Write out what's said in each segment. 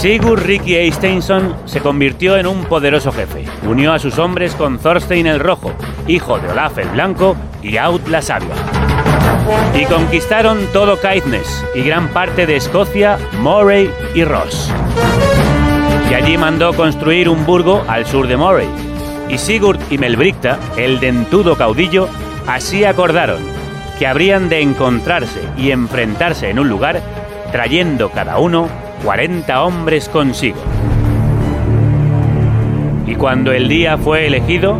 Sigurd Ricky Eisteinson se convirtió en un poderoso jefe. Unió a sus hombres con Thorstein el Rojo, hijo de Olaf el Blanco y Aud la Sabia. Y conquistaron todo Caithness y gran parte de Escocia, Moray y Ross. Y allí mandó construir un burgo al sur de Moray. Y Sigurd y Melbricta, el dentudo caudillo, así acordaron que habrían de encontrarse y enfrentarse en un lugar, trayendo cada uno 40 hombres consigo. Y cuando el día fue elegido,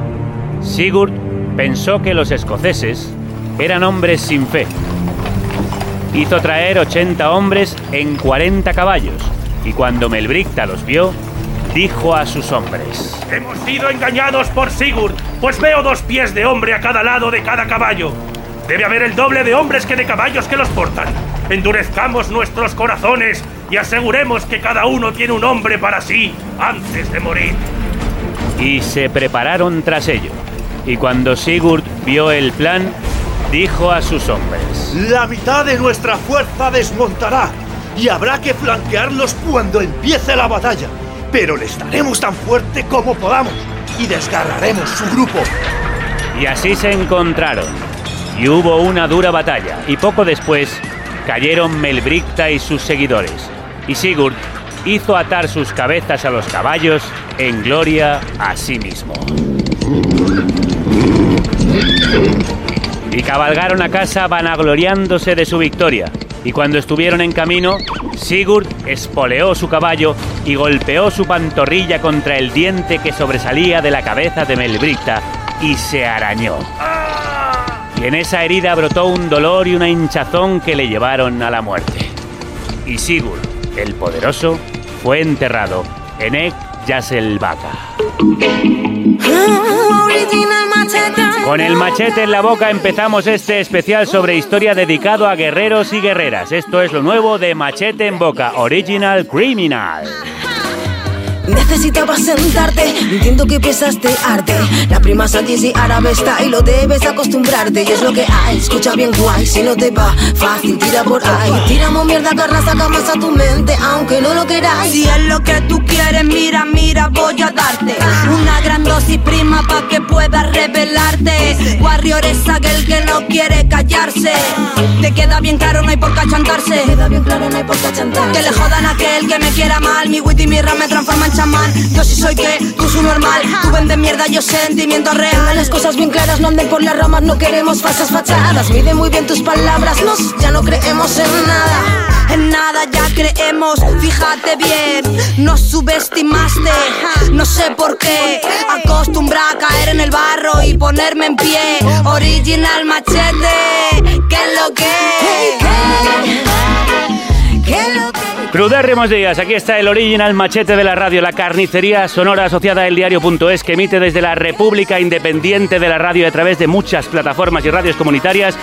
Sigurd pensó que los escoceses eran hombres sin fe. Hizo traer 80 hombres en 40 caballos, y cuando Melbricta los vio, dijo a sus hombres: Hemos sido engañados por Sigurd, pues veo dos pies de hombre a cada lado de cada caballo. Debe haber el doble de hombres que de caballos que los portan. Endurezcamos nuestros corazones y aseguremos que cada uno tiene un hombre para sí antes de morir. Y se prepararon tras ello. Y cuando Sigurd vio el plan, dijo a sus hombres: La mitad de nuestra fuerza desmontará y habrá que flanquearlos cuando empiece la batalla. Pero les daremos tan fuerte como podamos y desgarraremos su grupo. Y así se encontraron. Y hubo una dura batalla. Y poco después cayeron Melbricta y sus seguidores. Y Sigurd hizo atar sus cabezas a los caballos en gloria a sí mismo. Y cabalgaron a casa vanagloriándose de su victoria. Y cuando estuvieron en camino, Sigurd espoleó su caballo y golpeó su pantorrilla contra el diente que sobresalía de la cabeza de Melbricta y se arañó. Y en esa herida brotó un dolor y una hinchazón que le llevaron a la muerte. Y Sigurd, el poderoso, fue enterrado en Ek Yaselbaka. Con el machete en la boca empezamos este especial sobre historia dedicado a guerreros y guerreras. Esto es lo nuevo de Machete en Boca, Original Criminal. Necesitaba sentarte, entiendo que piensas de arte. La prima y árabe está y lo debes acostumbrarte. Y es lo que hay, escucha bien guay. Si no te va fácil, tira por ahí. Tiramos mierda, carra, saca más a tu mente, aunque no lo queráis. Si es lo que tú quieres, mira, mira, voy a darte una gran dosis prima pa' que puedas revelarte. Warrior es aquel que no quiere callarse. Te queda bien claro, no hay por qué achantarse. Queda bien claro, no hay por qué achantarse. Que le jodan a aquel que me quiera mal. Mi wit y mi rap me transforman en Yo sí soy que, tú soy normal. Tú vendes mierda, yo sentimiento real. las cosas bien claras, no anden por las ramas, no queremos falsas fachadas. Mide muy bien tus palabras, nos ya no creemos en nada. En nada ya creemos, fíjate bien, nos subestimaste, no sé por qué. Acostumbra a caer en el barro y ponerme en pie. Original machete, ¿qué es lo que? ¿Qué es lo que? Crudérrimos días, aquí está el original machete de la radio, la carnicería sonora asociada al diario.es que emite desde la República Independiente de la Radio a través de muchas plataformas y radios comunitarias.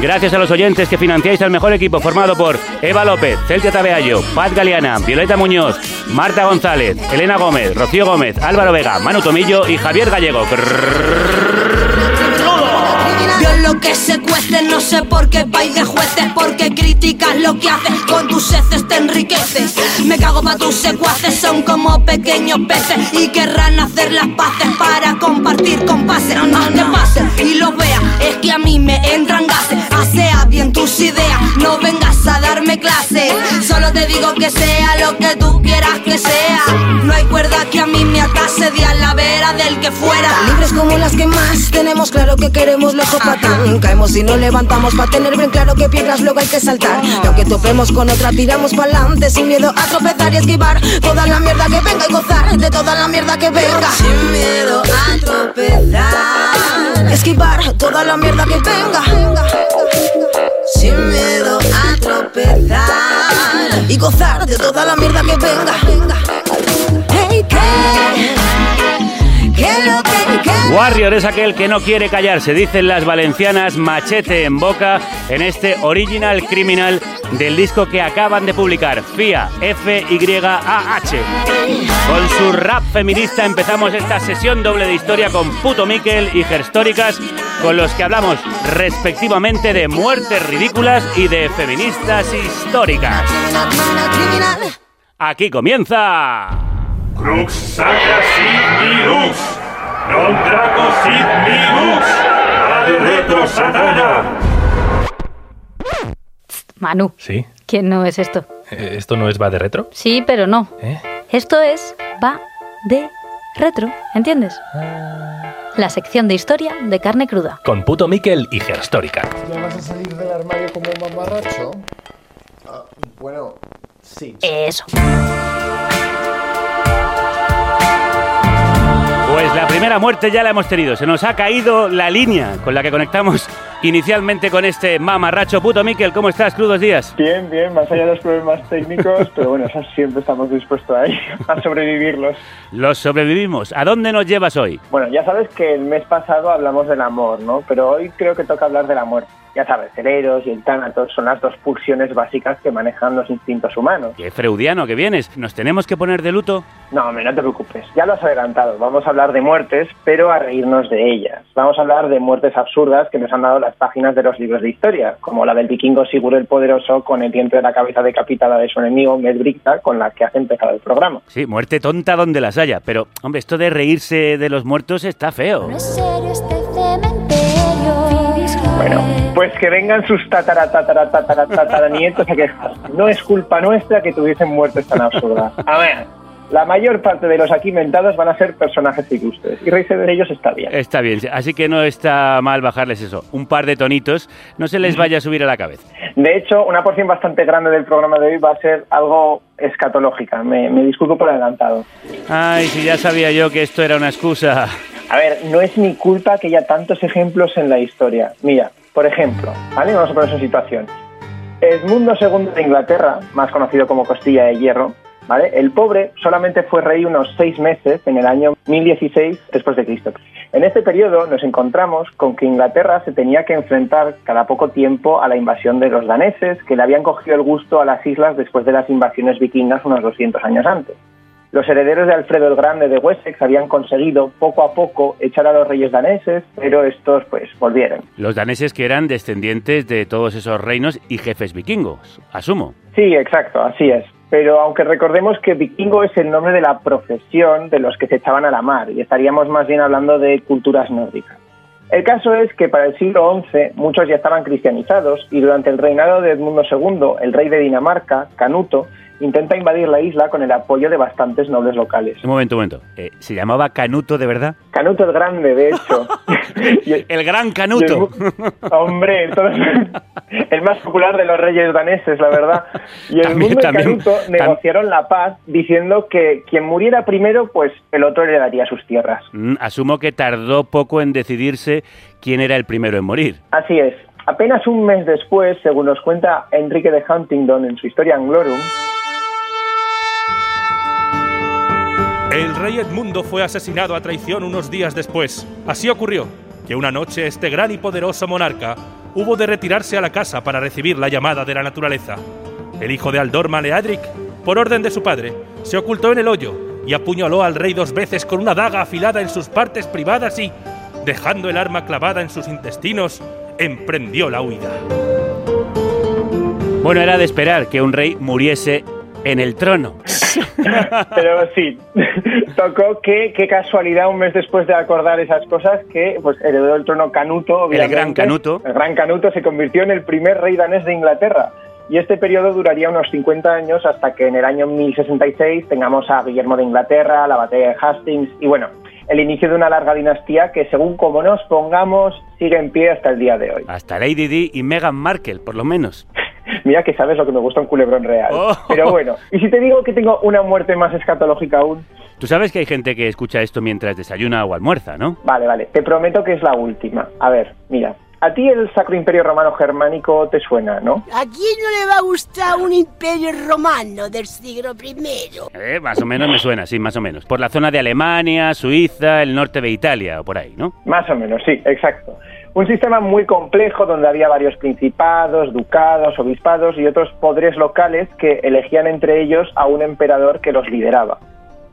Gracias a los oyentes que financiáis al mejor equipo formado por Eva López, Celtia Tabeallo, Paz Galeana, Violeta Muñoz, Marta González, Elena Gómez, Rocío Gómez, Álvaro Vega, Manu Tomillo y Javier Gallego. Dios lo que se no sé por qué vais de jueces, porque criticas lo que haces, con tus heces te enriqueces. Me cago pa' tus secuaces, son como pequeños peces y querrán hacer las paces para compartir compases. No, no, pase y lo vea, es que a mí me entran gases. Asea bien tus ideas, no vengas a darme clase. Solo te digo que sea lo que tú quieras que sea. Que fuera. Libres como las que más tenemos claro que queremos loco patán. Caemos y nos levantamos para tener bien claro que piedras luego hay que saltar. Y aunque topemos con otra, tiramos pa'lante sin miedo a tropezar y esquivar toda la mierda que venga y gozar de toda la mierda que venga. Sin miedo a tropezar. Esquivar toda la mierda que venga. Sin miedo a tropezar. Y gozar de toda la mierda que venga. Hey, ¿qué? Warrior es aquel que no quiere callarse, dicen las valencianas machete en boca en este original criminal del disco que acaban de publicar, FIA, F-Y-A-H. Con su rap feminista empezamos esta sesión doble de historia con Puto Miquel y Gerstóricas, con los que hablamos respectivamente de muertes ridículas y de feministas históricas. Aquí comienza... Crux sacra sit lux, non trago sit lux, ad retro satana. Manu, Sí, ¿quién no es esto? eh, ¿esto no es va de retro? Sí, pero no. ¿Eh? Esto es va de retro, ¿entiendes? La sección de historia de carne cruda. Con puto Miquel y Gerstórica. ¿Ya vas a salir del armario como un mamarracho? Ah, bueno, sí. Eso. Pues la primera muerte ya la hemos tenido. Se nos ha caído la línea con la que conectamos inicialmente con este mamarracho puto Miquel. ¿Cómo estás? Crudos días. Bien, bien, más allá de los problemas técnicos, pero bueno, siempre estamos dispuestos a, a sobrevivirlos. Los sobrevivimos. ¿A dónde nos llevas hoy? Bueno, ya sabes que el mes pasado hablamos del amor, ¿no? Pero hoy creo que toca hablar de la muerte. Ya sabes, el Eros y el Tánatos son las dos pulsiones básicas que manejan los instintos humanos. Qué freudiano que vienes. ¿Nos tenemos que poner de luto? No, hombre, no te preocupes, ya lo has adelantado. Vamos a hablar de muertes, pero a reírnos de ellas. Vamos a hablar de muertes absurdas que nos han dado las páginas de los libros de historia, como la del vikingo Sigurd el Poderoso con el diente de la cabeza decapitada de su enemigo Medbricta, con la que has empezado el programa. Sí, muerte tonta donde las haya. Pero, hombre, esto de reírse de los muertos está feo. Bueno, pues que vengan sus tatara, tatara, tatara, tataranietos a quejar. No es culpa nuestra que tuviesen muertes tan absurdas. A ver, la mayor parte de los aquí mentados van a ser personajes ilustres y reírse de ellos está bien. Está bien, así que no está mal bajarles eso. Un par de tonitos, no se les vaya a subir a la cabeza. De hecho, una porción bastante grande del programa de hoy va a ser algo escatológica. Me, me disculpo por adelantado. Ay, si ya sabía yo que esto era una excusa. A ver, no es mi culpa que haya tantos ejemplos en la historia. Mira, por ejemplo, ¿vale? Vamos a poner en situación. Edmundo II de Inglaterra, más conocido como Costilla de Hierro. El pobre solamente fue rey unos seis meses en el año 1016 después de Cristo. En este periodo nos encontramos con que Inglaterra se tenía que enfrentar cada poco tiempo a la invasión de los daneses, que le habían cogido el gusto a las islas después de las invasiones vikingas unos 200 años antes. Los herederos de Alfredo el Grande de Wessex habían conseguido poco a poco echar a los reyes daneses, pero estos pues volvieron. Los daneses que eran descendientes de todos esos reinos y jefes vikingos, asumo. Sí, exacto, así es. Pero aunque recordemos que vikingo es el nombre de la profesión de los que se echaban a la mar, y estaríamos más bien hablando de culturas nórdicas. El caso es que para el siglo XI muchos ya estaban cristianizados y durante el reinado de Edmundo II, el rey de Dinamarca, Canuto, intenta invadir la isla con el apoyo de bastantes nobles locales. Un momento, un momento. Eh, ¿Se llamaba Canuto de verdad? Canuto el Grande, de hecho. el, gran Canuto. El, hombre, entonces, el más popular de los reyes daneses, la verdad. Y el también, mundo y Canuto negociaron la paz diciendo que quien muriera primero, pues el otro le daría sus tierras. Mm, asumo que tardó poco en decidirse quién era el primero en morir. Así es. Apenas un mes después, según nos cuenta Enrique de Huntingdon en su historia Anglorum, El rey Edmundo fue asesinado a traición unos días después. Así ocurrió que una noche este gran y poderoso monarca hubo de retirarse a la casa para recibir la llamada de la naturaleza. El hijo de Aldor Maleadric, por orden de su padre, se ocultó en el hoyo y apuñaló al rey dos veces con una daga afilada en sus partes privadas y, dejando el arma clavada en sus intestinos, emprendió la huida. Bueno, era de esperar que un rey muriese en el trono. Pero sí, tocó que, qué casualidad, un mes después de acordar esas cosas, que pues heredó el trono Canuto. El gran Canuto. El gran Canuto se convirtió en el primer rey danés de Inglaterra. Y este periodo duraría unos 50 años hasta que en el año 1066 tengamos a Guillermo de Inglaterra, la batalla de Hastings y bueno, el inicio de una larga dinastía que según como nos pongamos sigue en pie hasta el día de hoy. Hasta Lady Di y Meghan Markle, por lo menos. Mira que sabes lo que me gusta un culebrón real. Oh. Pero bueno, ¿y si te digo que tengo una muerte más escatológica aún? Tú sabes que hay gente que escucha esto mientras desayuna o almuerza, ¿no? Vale, vale. Te prometo que es la última. A ver, mira. A ti el Sacro Imperio Romano Germánico te suena, ¿no? ¿A quién no le va a gustar un imperio romano del siglo I? Eh, más o menos me suena, sí, más o menos. Por la zona de Alemania, Suiza, el norte de Italia o por ahí, ¿no? Más o menos, sí, exacto. Un sistema muy complejo donde había varios principados, ducados, obispados y otros poderes locales que elegían entre ellos a un emperador que los lideraba.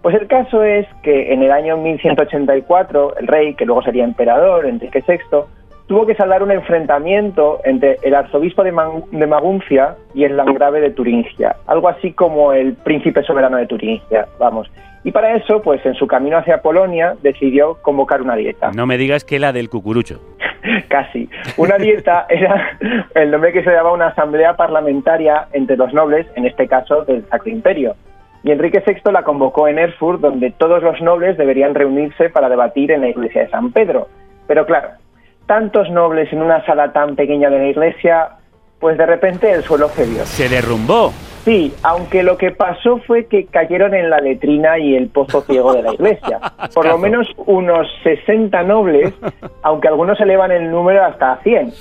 Pues el caso es que en el año 1184 el rey, que luego sería emperador, Enrique VI, tuvo que saldar un enfrentamiento entre el arzobispo de, de, Maguncia y el landgrave de Turingia, algo así como el príncipe soberano de Turingia, vamos. Y para eso, pues en su camino hacia Polonia decidió convocar una dieta. No me digas que la del cucurucho. Casi. Una dieta era el nombre que se llamaba una asamblea parlamentaria entre los nobles, en este caso del Sacro Imperio. Y Enrique VI la convocó en Erfurt, donde todos los nobles deberían reunirse para debatir en la iglesia de San Pedro. Pero claro, tantos nobles en una sala tan pequeña de la iglesia, pues de repente el suelo cedió. Se derrumbó. Sí, aunque lo que pasó fue que cayeron en la letrina y el pozo ciego de la iglesia. Por lo menos unos 60 nobles, aunque algunos elevan el número hasta 100.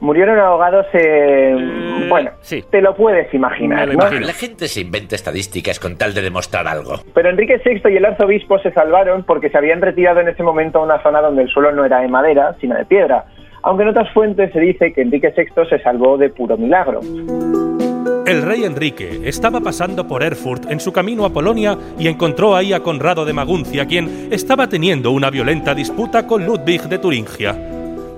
Murieron ahogados en... Bueno, sí. te lo puedes imaginar. La gente se inventa estadísticas con tal de demostrar algo. Pero Enrique VI y el arzobispo se salvaron porque se habían retirado en ese momento a una zona donde el suelo no era de madera, sino de piedra. Aunque en otras fuentes se dice que Enrique VI se salvó de puro milagro. El rey Enrique estaba pasando por Erfurt en su camino a Polonia y encontró ahí a Conrado de Maguncia, quien estaba teniendo una violenta disputa con Ludwig de Turingia.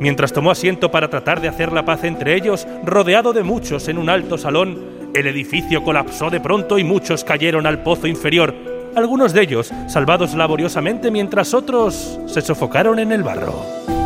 Mientras tomó asiento para tratar de hacer la paz entre ellos, rodeado de muchos en un alto salón, el edificio colapsó de pronto y muchos cayeron al pozo inferior, algunos de ellos salvados laboriosamente mientras otros se sofocaron en el barro.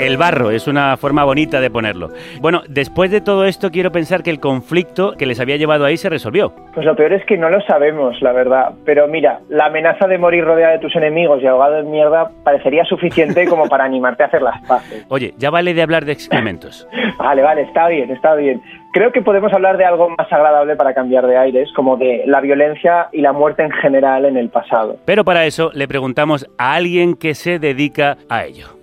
El barro es una forma bonita de ponerlo. Bueno, después de todo esto quiero pensar que el conflicto que les había llevado ahí se resolvió. Pues lo peor es que no lo sabemos, la verdad. Pero mira, la amenaza de morir rodeado de tus enemigos y ahogado en mierda parecería suficiente como para animarte a hacer las paces. Oye, ya vale de hablar de excrementos. Vale, vale, está bien, está bien. Creo que podemos hablar de algo más agradable para cambiar de aires, como de la violencia y la muerte en general en el pasado. Pero para eso le preguntamos a alguien que se dedica a ello.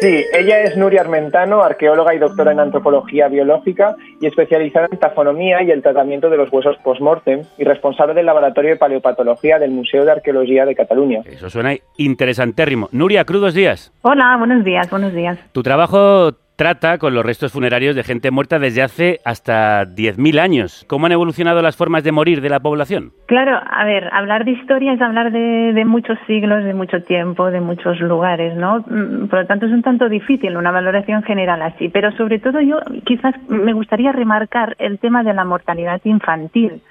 Sí, ella es Nuria Armentano, arqueóloga y doctora en antropología biológica y especializada en tafonomía y el tratamiento de los huesos post-mortem y responsable del laboratorio de paleopatología del Museo de Arqueología de Cataluña. Eso suena interesantérrimo. Nuria, crudos días. Hola, buenos días, buenos días. Tu trabajo trata con los restos funerarios de gente muerta desde hace hasta 10.000 años. ¿Cómo han evolucionado las formas de morir de la población? Claro, a ver, hablar de historia es hablar de, de muchos siglos, de mucho tiempo, de muchos lugares, ¿no? Mm, Por lo tanto, es un tanto difícil una valoración general así. Pero sobre todo yo quizás me gustaría remarcar el tema de la mortalidad infantil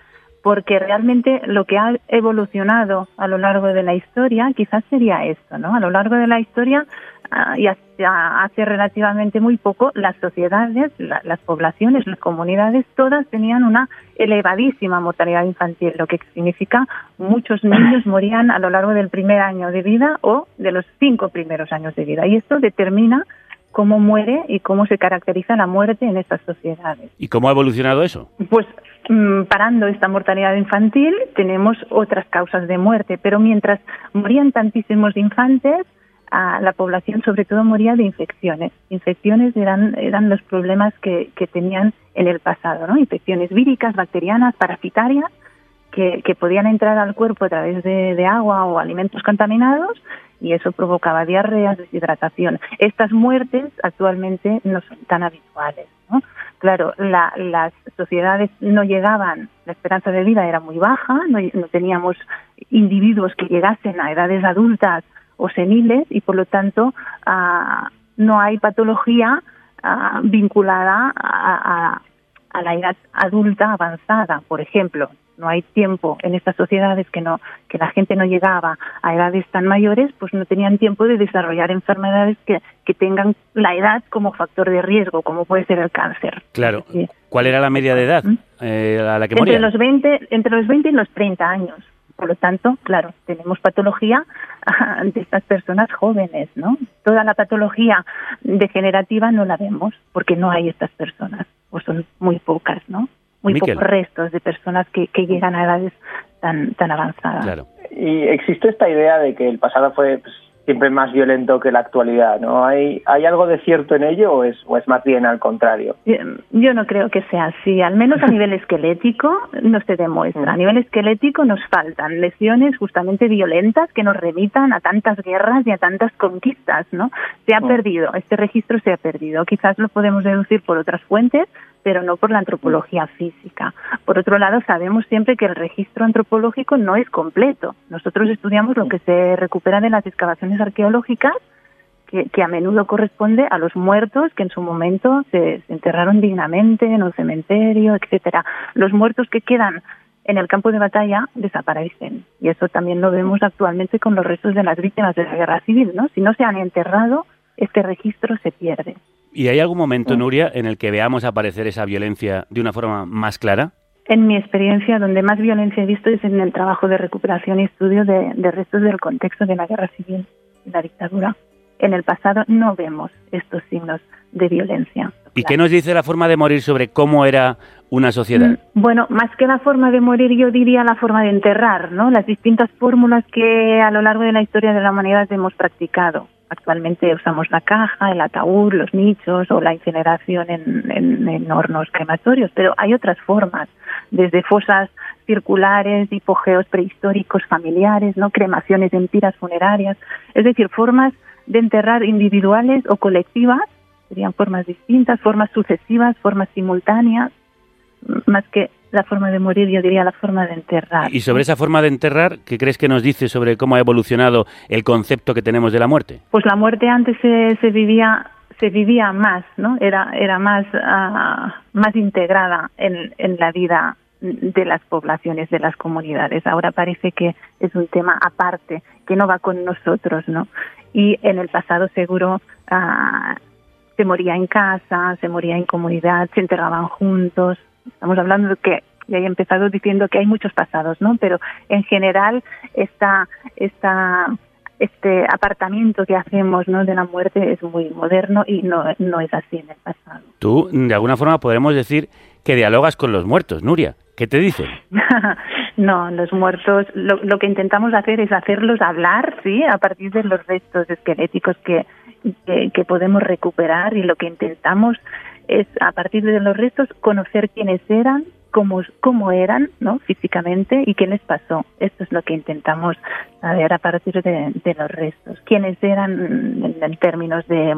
porque realmente lo que ha evolucionado a lo largo de la historia quizás sería esto, ¿no? A lo largo de la historia ah, y hasta hace relativamente muy poco las sociedades, la- las poblaciones, las comunidades, todas tenían una elevadísima mortalidad infantil, lo que significa muchos niños morían a lo largo del primer año de vida o de los cinco primeros años de vida. Y esto determina cómo muere y cómo se caracteriza la muerte en estas sociedades. ¿Y cómo ha evolucionado eso? Pues mm, parando esta mortalidad infantil tenemos otras causas de muerte, pero mientras morían tantísimos infantes, ah, la población sobre todo moría de infecciones. Infecciones eran, eran los problemas que, que tenían en el pasado, ¿no? Infecciones víricas, bacterianas, parasitarias, que, que podían entrar al cuerpo a través de, de agua o alimentos contaminados y eso provocaba diarreas, deshidratación. Estas muertes actualmente no son tan habituales. ¿no? Claro, la- las sociedades no llegaban, la esperanza de vida era muy baja, no teníamos individuos que llegasen a edades adultas o seniles y por lo tanto ah, no hay patología ah, vinculada a, a- a la edad adulta avanzada, por ejemplo. No hay tiempo en estas sociedades que no que la gente no llegaba a edades tan mayores, pues no tenían tiempo de desarrollar enfermedades que, que tengan la edad como factor de riesgo, como puede ser el cáncer. Claro. ¿Cuál era la media de edad eh, a la que Entre los 20, entre los 20 y los 30 años. Por lo tanto, claro, tenemos patología de estas personas jóvenes, ¿no? Toda la patología degenerativa no la vemos porque no hay estas personas, o son muy pocas, ¿no? Muy Miquel. pocos restos de personas que, que llegan a edades tan, tan avanzadas. Claro. Y existe esta idea de que el pasado fue pues, siempre más violento que la actualidad, ¿no? ¿Hay, hay algo de cierto en ello o es, o es más bien al contrario? Yo no creo que sea así, al menos a nivel esquelético no se demuestra. A nivel esquelético nos faltan lesiones justamente violentas que nos remitan a tantas guerras y a tantas conquistas, ¿no? Se ha perdido, este registro se ha perdido. Quizás lo podemos deducir por otras fuentes, pero no por la antropología física. Por otro lado, sabemos siempre que el registro antropológico no es completo. Nosotros estudiamos lo que se recupera de las excavaciones arqueológicas, que, a menudo corresponde a los muertos que en su momento se, se enterraron dignamente en un cementerio, etcétera. Los muertos que quedan en el campo de batalla desaparecen. Y eso también lo vemos actualmente con los restos de las víctimas de la guerra civil, ¿no? Si no se han enterrado, este registro se pierde. ¿Y hay algún momento, Nuria, en el que veamos aparecer esa violencia de una forma más clara? En mi experiencia, donde más violencia he visto es en el trabajo de recuperación y estudio de, restos del contexto de la guerra civil y la dictadura. En el pasado no vemos estos signos de violencia. ¿Y qué nos dice la forma de morir sobre cómo era una sociedad? Mm, bueno, más que la forma de morir, yo diría la forma de enterrar, ¿no? Las distintas fórmulas que a lo largo de la historia de la humanidad hemos practicado. Actualmente usamos la caja, el ataúd, los nichos o la incineración en, hornos crematorios, pero hay otras formas, desde fosas circulares, hipogeos prehistóricos familiares, no cremaciones en tiras funerarias, es decir, formas de enterrar individuales o colectivas, serían formas distintas, formas sucesivas, formas simultáneas, más que la forma de morir, yo diría la forma de enterrar. Y sobre esa forma de enterrar, ¿qué crees que nos dice sobre cómo ha evolucionado el concepto que tenemos de la muerte? Pues la muerte antes se, se vivía se vivía más, ¿no? Era era más ah, más integrada en, en la vida de las poblaciones, de las comunidades. Ahora parece que es un tema aparte, que no va con nosotros, ¿no? Y en el pasado seguro ah, se moría en casa, se moría en comunidad, se enterraban juntos, Estamos hablando de que ya he empezado diciendo que hay muchos pasados, ¿no? Pero en general esta, esta, este apartamiento que hacemos ¿no? de la muerte es muy moderno y no, no es así en el pasado. Tú, de alguna forma, podremos decir que dialogas con los muertos, Nuria. ¿Qué te dicen? no, los muertos, lo, lo, que intentamos hacer es hacerlos hablar, ¿sí? A partir de los restos esqueléticos que, que, que podemos recuperar y lo que intentamos es a partir de los restos conocer quiénes eran, cómo, cómo eran ¿no? físicamente y qué les pasó. Esto es lo que intentamos saber a partir de, los restos. Quiénes eran en, términos de,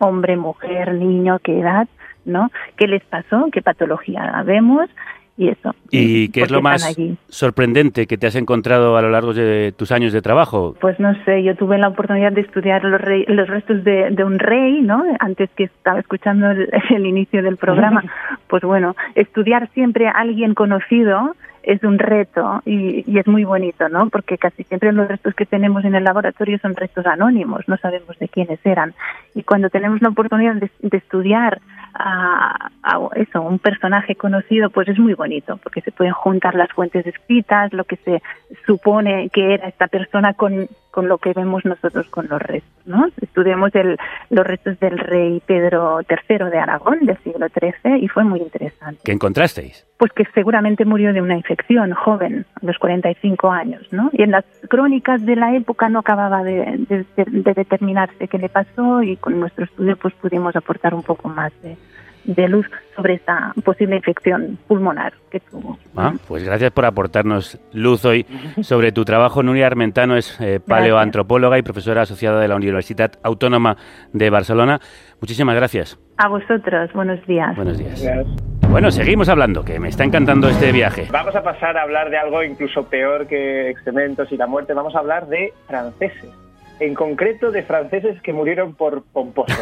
hombre, mujer, niño, qué edad, ¿no? ¿Qué les pasó? ¿Qué patología vemos? Y eso. ¿Y qué es lo más sorprendente que te has encontrado a lo largo de tus años de trabajo? Pues no sé, yo tuve la oportunidad de estudiar los, los restos de, un rey, ¿no? Antes que estaba escuchando el, el inicio del programa. pues bueno, estudiar siempre a alguien conocido es un reto y, y, es muy bonito, ¿no? Porque casi siempre los restos que tenemos en el laboratorio son restos anónimos, no sabemos de quiénes eran. Y cuando tenemos la oportunidad de, de estudiar a, a, eso, un personaje conocido, pues es muy bonito, porque se pueden juntar las fuentes escritas, lo que se supone que era esta persona con, con lo que vemos nosotros con los restos, ¿no? Estudiamos el, los restos del rey Pedro III de Aragón del siglo XIII y fue muy interesante. ¿Qué encontrasteis? Pues que seguramente murió de una infección joven, a los 45 años, ¿no? Y en las crónicas de la época no acababa de, de, de determinarse qué le pasó y con nuestro estudio pues pudimos aportar un poco más de, de luz sobre esta posible infección pulmonar que tuvo. Ah, pues gracias por aportarnos luz hoy sobre tu trabajo. Nuria Armentano es eh, paleoantropóloga y profesora asociada de la Universidad Autónoma de Barcelona. Muchísimas gracias. A vosotros, buenos días. Buenos días. Bueno, seguimos hablando, que me está encantando este viaje. Vamos a pasar a hablar de algo incluso peor que excrementos y la muerte. Vamos a hablar de franceses en concreto de franceses que murieron por pomposos.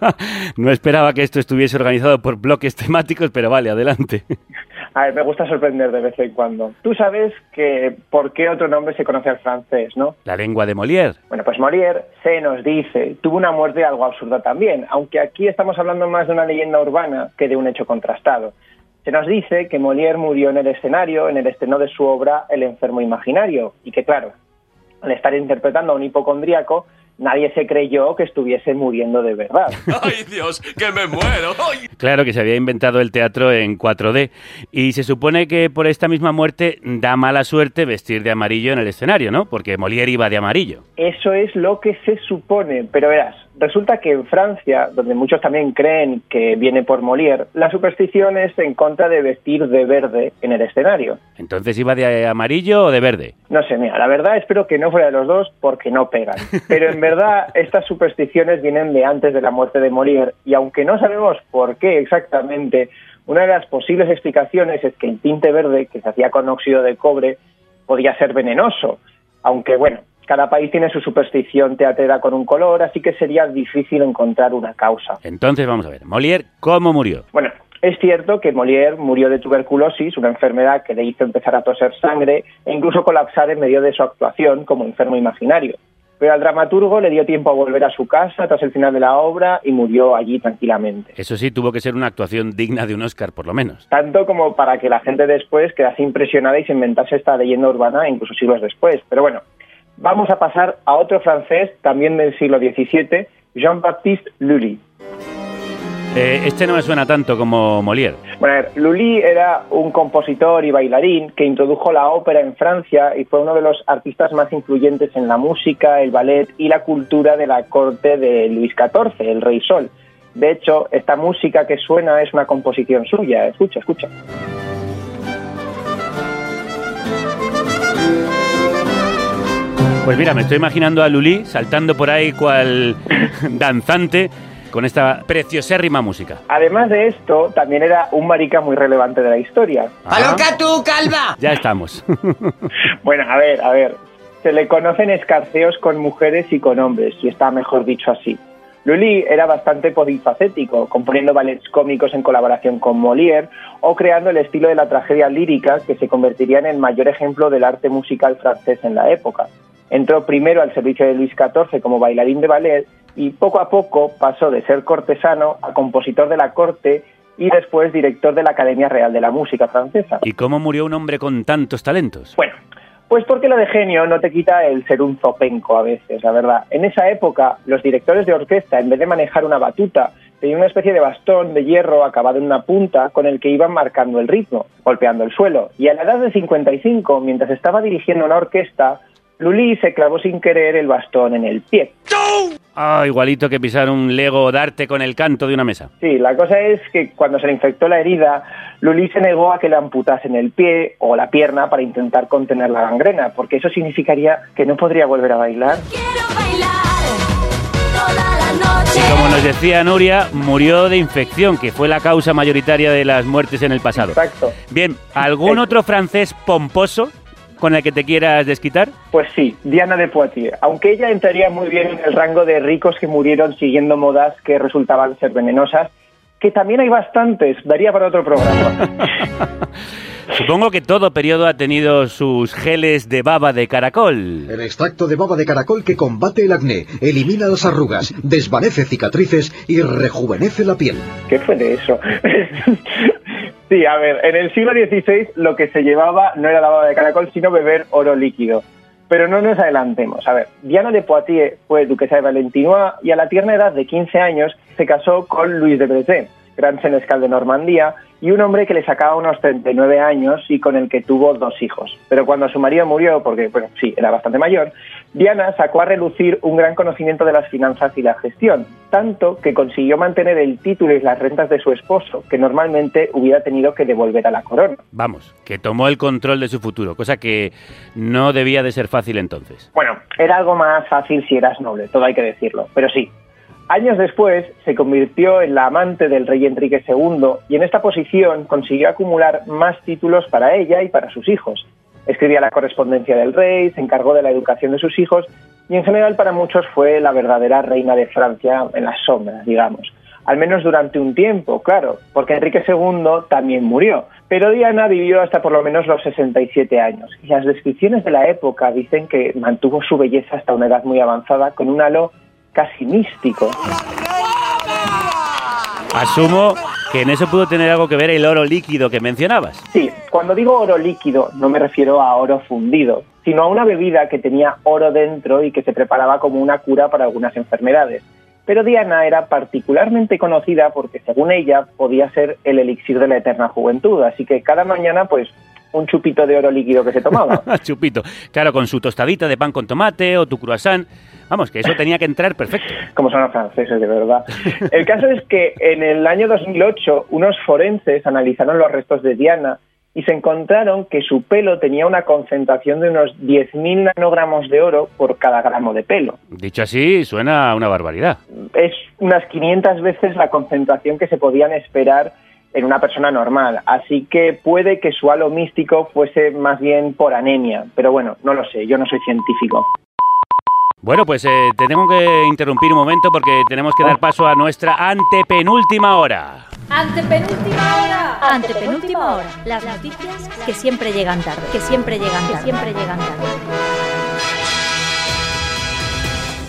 no esperaba que esto estuviese organizado por bloques temáticos, pero vale, adelante. A ver, me gusta sorprender de vez en cuando. Tú sabes que por qué otro nombre se conoce al francés, ¿no? La lengua de Molière. Bueno, pues Molière se nos dice, tuvo una muerte algo absurda también, aunque aquí estamos hablando más de una leyenda urbana que de un hecho contrastado. Se nos dice que Molière murió en el escenario, en el estreno de su obra El enfermo imaginario, y que claro, al estar interpretando a un hipocondríaco, nadie se creyó que estuviese muriendo de verdad. ¡Ay, Dios, que me muero! ¡Ay! Claro que se había inventado el teatro en 4D y se supone que por esta misma muerte da mala suerte vestir de amarillo en el escenario, ¿no? Porque Molière iba de amarillo. Eso es lo que se supone, pero verás, resulta que en Francia, donde muchos también creen que viene por Molière, la superstición es en contra de vestir de verde en el escenario. Entonces iba de amarillo o de verde. No sé, mira, la verdad espero que no fuera de los dos porque no pegan. Pero en verdad estas supersticiones vienen de antes de la muerte de Molière y aunque no sabemos por qué exactamente, una de las posibles explicaciones es que el tinte verde que se hacía con óxido de cobre podía ser venenoso. Aunque bueno, cada país tiene su superstición teatrera con un color, así que sería difícil encontrar una causa. Entonces vamos a ver, Molière, ¿cómo murió? Bueno, es cierto que Molière murió de tuberculosis, una enfermedad que le hizo empezar a toser sangre e incluso colapsar en medio de su actuación como enfermo imaginario. Pero al dramaturgo le dio tiempo a volver a su casa tras el final de la obra y murió allí tranquilamente. Eso sí, tuvo que ser una actuación digna de un Oscar, por lo menos. Tanto como para que la gente después quedase impresionada y se inventase esta leyenda urbana incluso siglos después. Pero bueno, vamos a pasar a otro francés, también del siglo XVII, Jean-Baptiste Lully. Eh, este no me suena tanto como Molière. Bueno, Lully era un compositor y bailarín que introdujo la ópera en Francia y fue uno de los artistas más influyentes en la música, el ballet y la cultura de la corte de Luis XIV, el Rey Sol. De hecho, esta música que suena es una composición suya. Escucha, escucha. Pues mira, me estoy imaginando a Lully saltando por ahí cual danzante con esta preciosérrima música. Además de esto, también era un marica muy relevante de la historia. ¡Aloca tú, calva! Ya estamos. Bueno, a ver, a ver. Se le conocen escarceos con mujeres y con hombres, y está mejor dicho así. Lully era bastante polifacético, componiendo ballets cómicos en colaboración con Molière o creando el estilo de la tragedia lírica que se convertiría en el mayor ejemplo del arte musical francés en la época. Entró primero al servicio de Luis XIV como bailarín de ballet y poco a poco pasó de ser cortesano a compositor de la corte y después director de la Academia Real de la Música Francesa. ¿Y cómo murió un hombre con tantos talentos? Bueno, pues porque lo de genio no te quita el ser un zopenco a veces, la verdad. En esa época, los directores de orquesta, en vez de manejar una batuta, tenían una especie de bastón de hierro acabado en una punta con el que iban marcando el ritmo, golpeando el suelo. Y a la edad de 55, mientras estaba dirigiendo una orquesta, Lully se clavó sin querer el bastón en el pie. Ah, igualito que pisar un Lego o darte con el canto de una mesa. Sí, la cosa es que cuando se le infectó la herida, Lully se negó a que le amputasen el pie o la pierna para intentar contener la gangrena, porque eso significaría que no podría volver a bailar. Y como nos decía Nuria, murió de infección, que fue la causa mayoritaria de las muertes en el pasado. Exacto. Bien, ¿algún otro francés pomposo con el que te quieras desquitar? Pues sí, Diana de Poitiers, aunque ella entraría muy bien en el rango de ricos que murieron siguiendo modas que resultaban ser venenosas, que también hay bastantes, daría para otro programa. Supongo que todo periodo ha tenido sus geles de baba de caracol. El extracto de baba de caracol que combate el acné, elimina las arrugas, desvanece cicatrices y rejuvenece la piel. ¿Qué fue de eso? Sí, a ver, en el siglo XVI lo que se llevaba no era la baba de caracol, sino beber oro líquido. Pero no nos adelantemos. A ver, Diana de Poitiers fue duquesa de Valentinois y a la tierna edad de 15 años se casó con Luis de Brezé, gran senescal de Normandía, y un hombre que le sacaba unos 39 años y con el que tuvo dos hijos. Pero cuando su marido murió, porque, bueno, sí, era bastante mayor, Diana sacó a relucir un gran conocimiento de las finanzas y la gestión, tanto que consiguió mantener el título y las rentas de su esposo, que normalmente hubiera tenido que devolver a la corona. Vamos, que tomó el control de su futuro, cosa que no debía de ser fácil entonces. Bueno, era algo más fácil si eras noble, todo hay que decirlo, pero sí. Años después se convirtió en la amante del rey Enrique II y en esta posición consiguió acumular más títulos para ella y para sus hijos. Escribía la correspondencia del rey, se encargó de la educación de sus hijos y en general para muchos fue la verdadera reina de Francia en las sombras, digamos. Al menos durante un tiempo, claro, porque Enrique II también murió. Pero Diana vivió hasta por lo menos los 67 años y las descripciones de la época dicen que mantuvo su belleza hasta una edad muy avanzada con un halo casi místico. Asumo que en eso pudo tener algo que ver el oro líquido que mencionabas. Sí, cuando digo oro líquido no me refiero a oro fundido, sino a una bebida que tenía oro dentro y que se preparaba como una cura para algunas enfermedades. Pero Diana era particularmente conocida porque, según ella, podía ser el elixir de la eterna juventud. Así que cada mañana, pues, un chupito de oro líquido que se tomaba. Chupito. Claro, con su tostadita de pan con tomate o tu croissant. Vamos, que eso tenía que entrar perfecto. Como son los franceses, de verdad. El caso es que en el año 2008 unos forenses analizaron los restos de Diana y se encontraron que su pelo tenía una concentración de unos 10.000 nanogramos de oro por cada gramo de pelo. Dicho así, suena una barbaridad. Es unas 500 veces la concentración que se podían esperar en una persona normal. Así que puede que su halo místico fuese más bien por anemia. Pero bueno, no lo sé, yo no soy científico. Bueno, pues eh, te tengo que interrumpir un momento porque tenemos que dar paso a nuestra antepenúltima hora. Antepenúltima hora. Antepenúltima hora. Las noticias que siempre llegan tarde. Que siempre llegan tarde. Que siempre llegan tarde.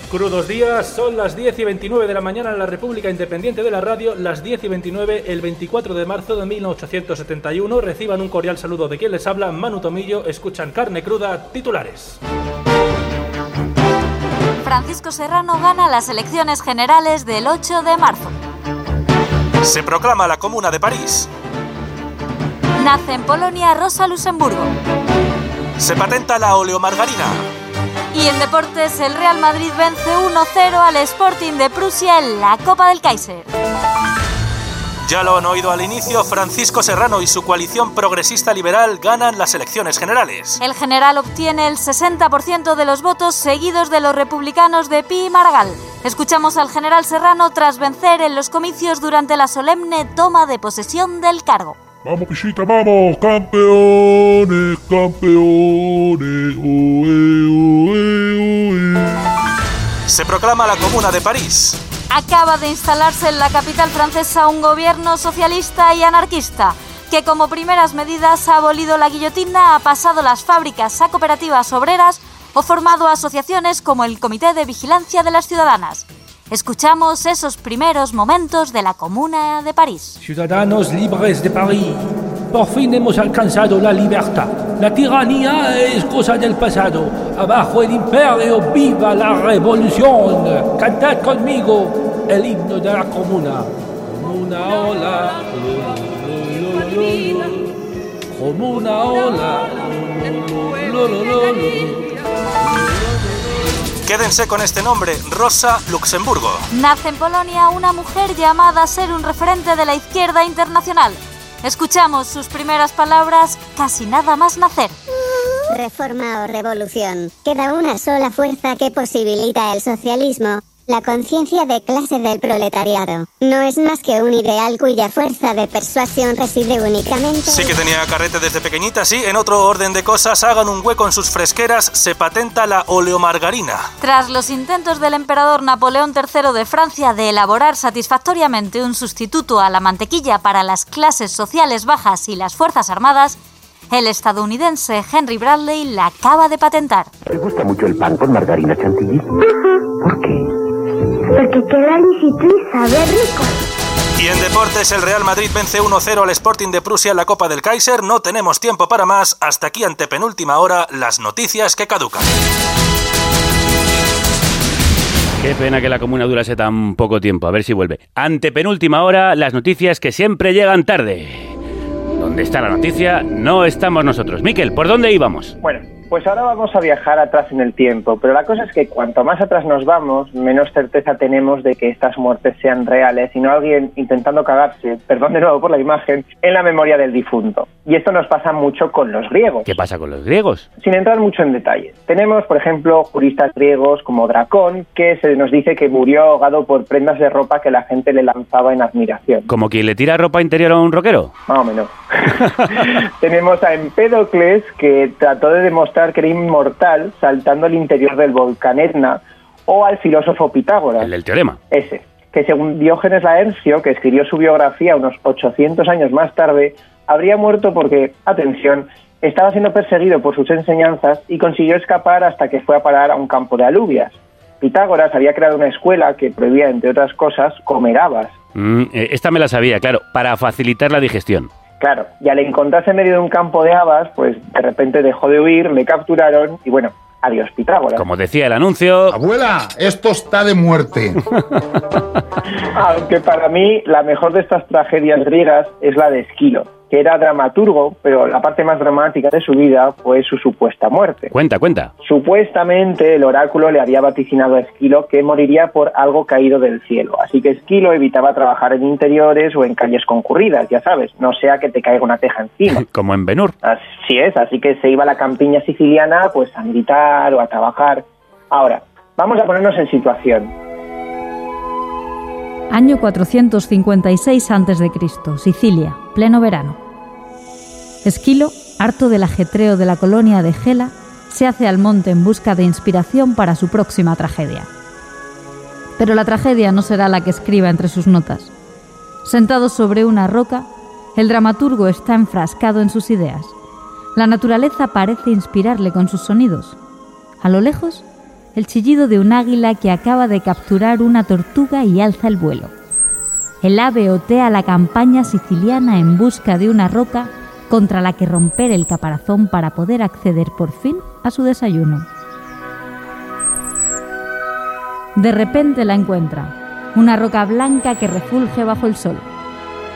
Crudos días, son las 10 y 29 de la mañana en la República Independiente de la Radio, las 10 y 29 el 24 de marzo de 1871. Reciban un cordial saludo de quien les habla, Manu Tomillo. Escuchan carne cruda, titulares. Francisco Serrano gana las elecciones generales del 8 de marzo. Se proclama la Comuna de París. Nace en Polonia Rosa Luxemburgo. Se patenta la oleomargarina. Y en deportes, el Real Madrid vence 1-0 al Sporting de Prusia en la Copa del Kaiser. Ya lo han oído al inicio, Francisco Serrano y su coalición progresista liberal ganan las elecciones generales. El general obtiene el 60% de los votos seguidos de los republicanos de Pi y Maragall. Escuchamos al general Serrano tras vencer en los comicios durante la solemne toma de posesión del cargo. Vamos, pichita, vamos, campeones, campeones. Oe, oe, oe. Se proclama la Comuna de París. Acaba de instalarse en la capital francesa un gobierno socialista y anarquista que como primeras medidas ha abolido la guillotina, ha pasado las fábricas a cooperativas obreras o formado asociaciones como el Comité de Vigilancia de las Ciudadanas. Escuchamos esos primeros momentos de la Comuna de París. Ciudadanos libres de París, por fin hemos alcanzado la libertad. La tiranía es cosa del pasado. Abajo el imperio, viva la revolución. Cantad conmigo el himno de la comuna. Como una ola, lo, lo, lo, lo, lo. como una ola. Quédense con este nombre, Rosa Luxemburgo. Nace en Polonia una mujer llamada a ser un referente de la izquierda internacional. Escuchamos sus primeras palabras casi nada más nacer. Reforma o revolución. Queda una sola fuerza que posibilita el socialismo. La conciencia de clase del proletariado. No es más que un ideal cuya fuerza de persuasión reside únicamente. Sí que tenía carrete desde pequeñita, sí. En otro orden de cosas, hagan un hueco en sus fresqueras, se patenta la oleomargarina. Tras los intentos del emperador Napoleón III de Francia de elaborar satisfactoriamente un sustituto a la mantequilla para las clases sociales bajas y las Fuerzas Armadas, el estadounidense Henry Bradley la acaba de patentar. ¿Te gusta mucho el pan con margarina chantilly? ¿Por qué? Porque queda y sabe rico. Y en deportes, el Real Madrid vence 1-0 al Sporting de Prusia en la Copa del Kaiser. No tenemos tiempo para más. Hasta aquí, ante penúltima hora, las noticias que caducan. Qué pena que la comuna durase tan poco tiempo. A ver si vuelve. Ante penúltima hora, las noticias que siempre llegan tarde. ¿Dónde está la noticia? No estamos nosotros. Miquel, ¿por dónde íbamos? Bueno, pues ahora vamos a viajar atrás en el tiempo, pero la cosa es que cuanto más atrás nos vamos, menos certeza tenemos de que estas muertes sean reales, y no alguien intentando cagarse, perdón de nuevo por la imagen, en la memoria del difunto. Y esto nos pasa mucho con los griegos. ¿Qué pasa con los griegos? Sin entrar mucho en detalles. Tenemos, por ejemplo, juristas griegos como Dracón, que se nos dice que murió ahogado por prendas de ropa que la gente le lanzaba en admiración. ¿Como quien le tira ropa interior a un rockero? Más o menos. Tenemos a Empédocles, que trató de demostrar que era inmortal saltando al interior del volcán Etna, o al filósofo Pitágoras. El del teorema. Ese, que según Diógenes Laercio, que escribió su biografía unos 800 años más tarde, habría muerto porque, atención, estaba siendo perseguido por sus enseñanzas y consiguió escapar hasta que fue a parar a un campo de alubias. Pitágoras había creado una escuela que prohibía, entre otras cosas, comer habas. Mm, eh, esta me la sabía, claro, para facilitar la digestión. Claro, y al encontrarse en medio de un campo de habas, pues de repente dejó de huir, le capturaron y bueno, adiós Pitágoras. Como decía el anuncio... Abuela, esto está de muerte. Aunque para mí la mejor de estas tragedias griegas es la de Esquilo, que era dramaturgo, pero la parte más dramática de su vida fue su supuesta muerte. Cuenta, cuenta. Supuestamente el oráculo le había vaticinado a Esquilo que moriría por algo caído del cielo, así que Esquilo evitaba trabajar en interiores o en calles concurridas, ya sabes, no sea que te caiga una teja encima. Como en Benur. Así es, así que se iba a la campiña siciliana pues a militar o a trabajar. Ahora, vamos a ponernos en situación. Año 456 a.C., Sicilia, pleno verano. Esquilo, harto del ajetreo de la colonia de Gela, se hace al monte en busca de inspiración para su próxima tragedia. Pero la tragedia no será la que escriba entre sus notas. Sentado sobre una roca, el dramaturgo está enfrascado en sus ideas. La naturaleza parece inspirarle con sus sonidos. A lo lejos, el chillido de un águila que acaba de capturar una tortuga y alza el vuelo. El ave otea la campaña siciliana en busca de una roca contra la que romper el caparazón para poder acceder por fin a su desayuno. De repente la encuentra, una roca blanca que refulge bajo el sol.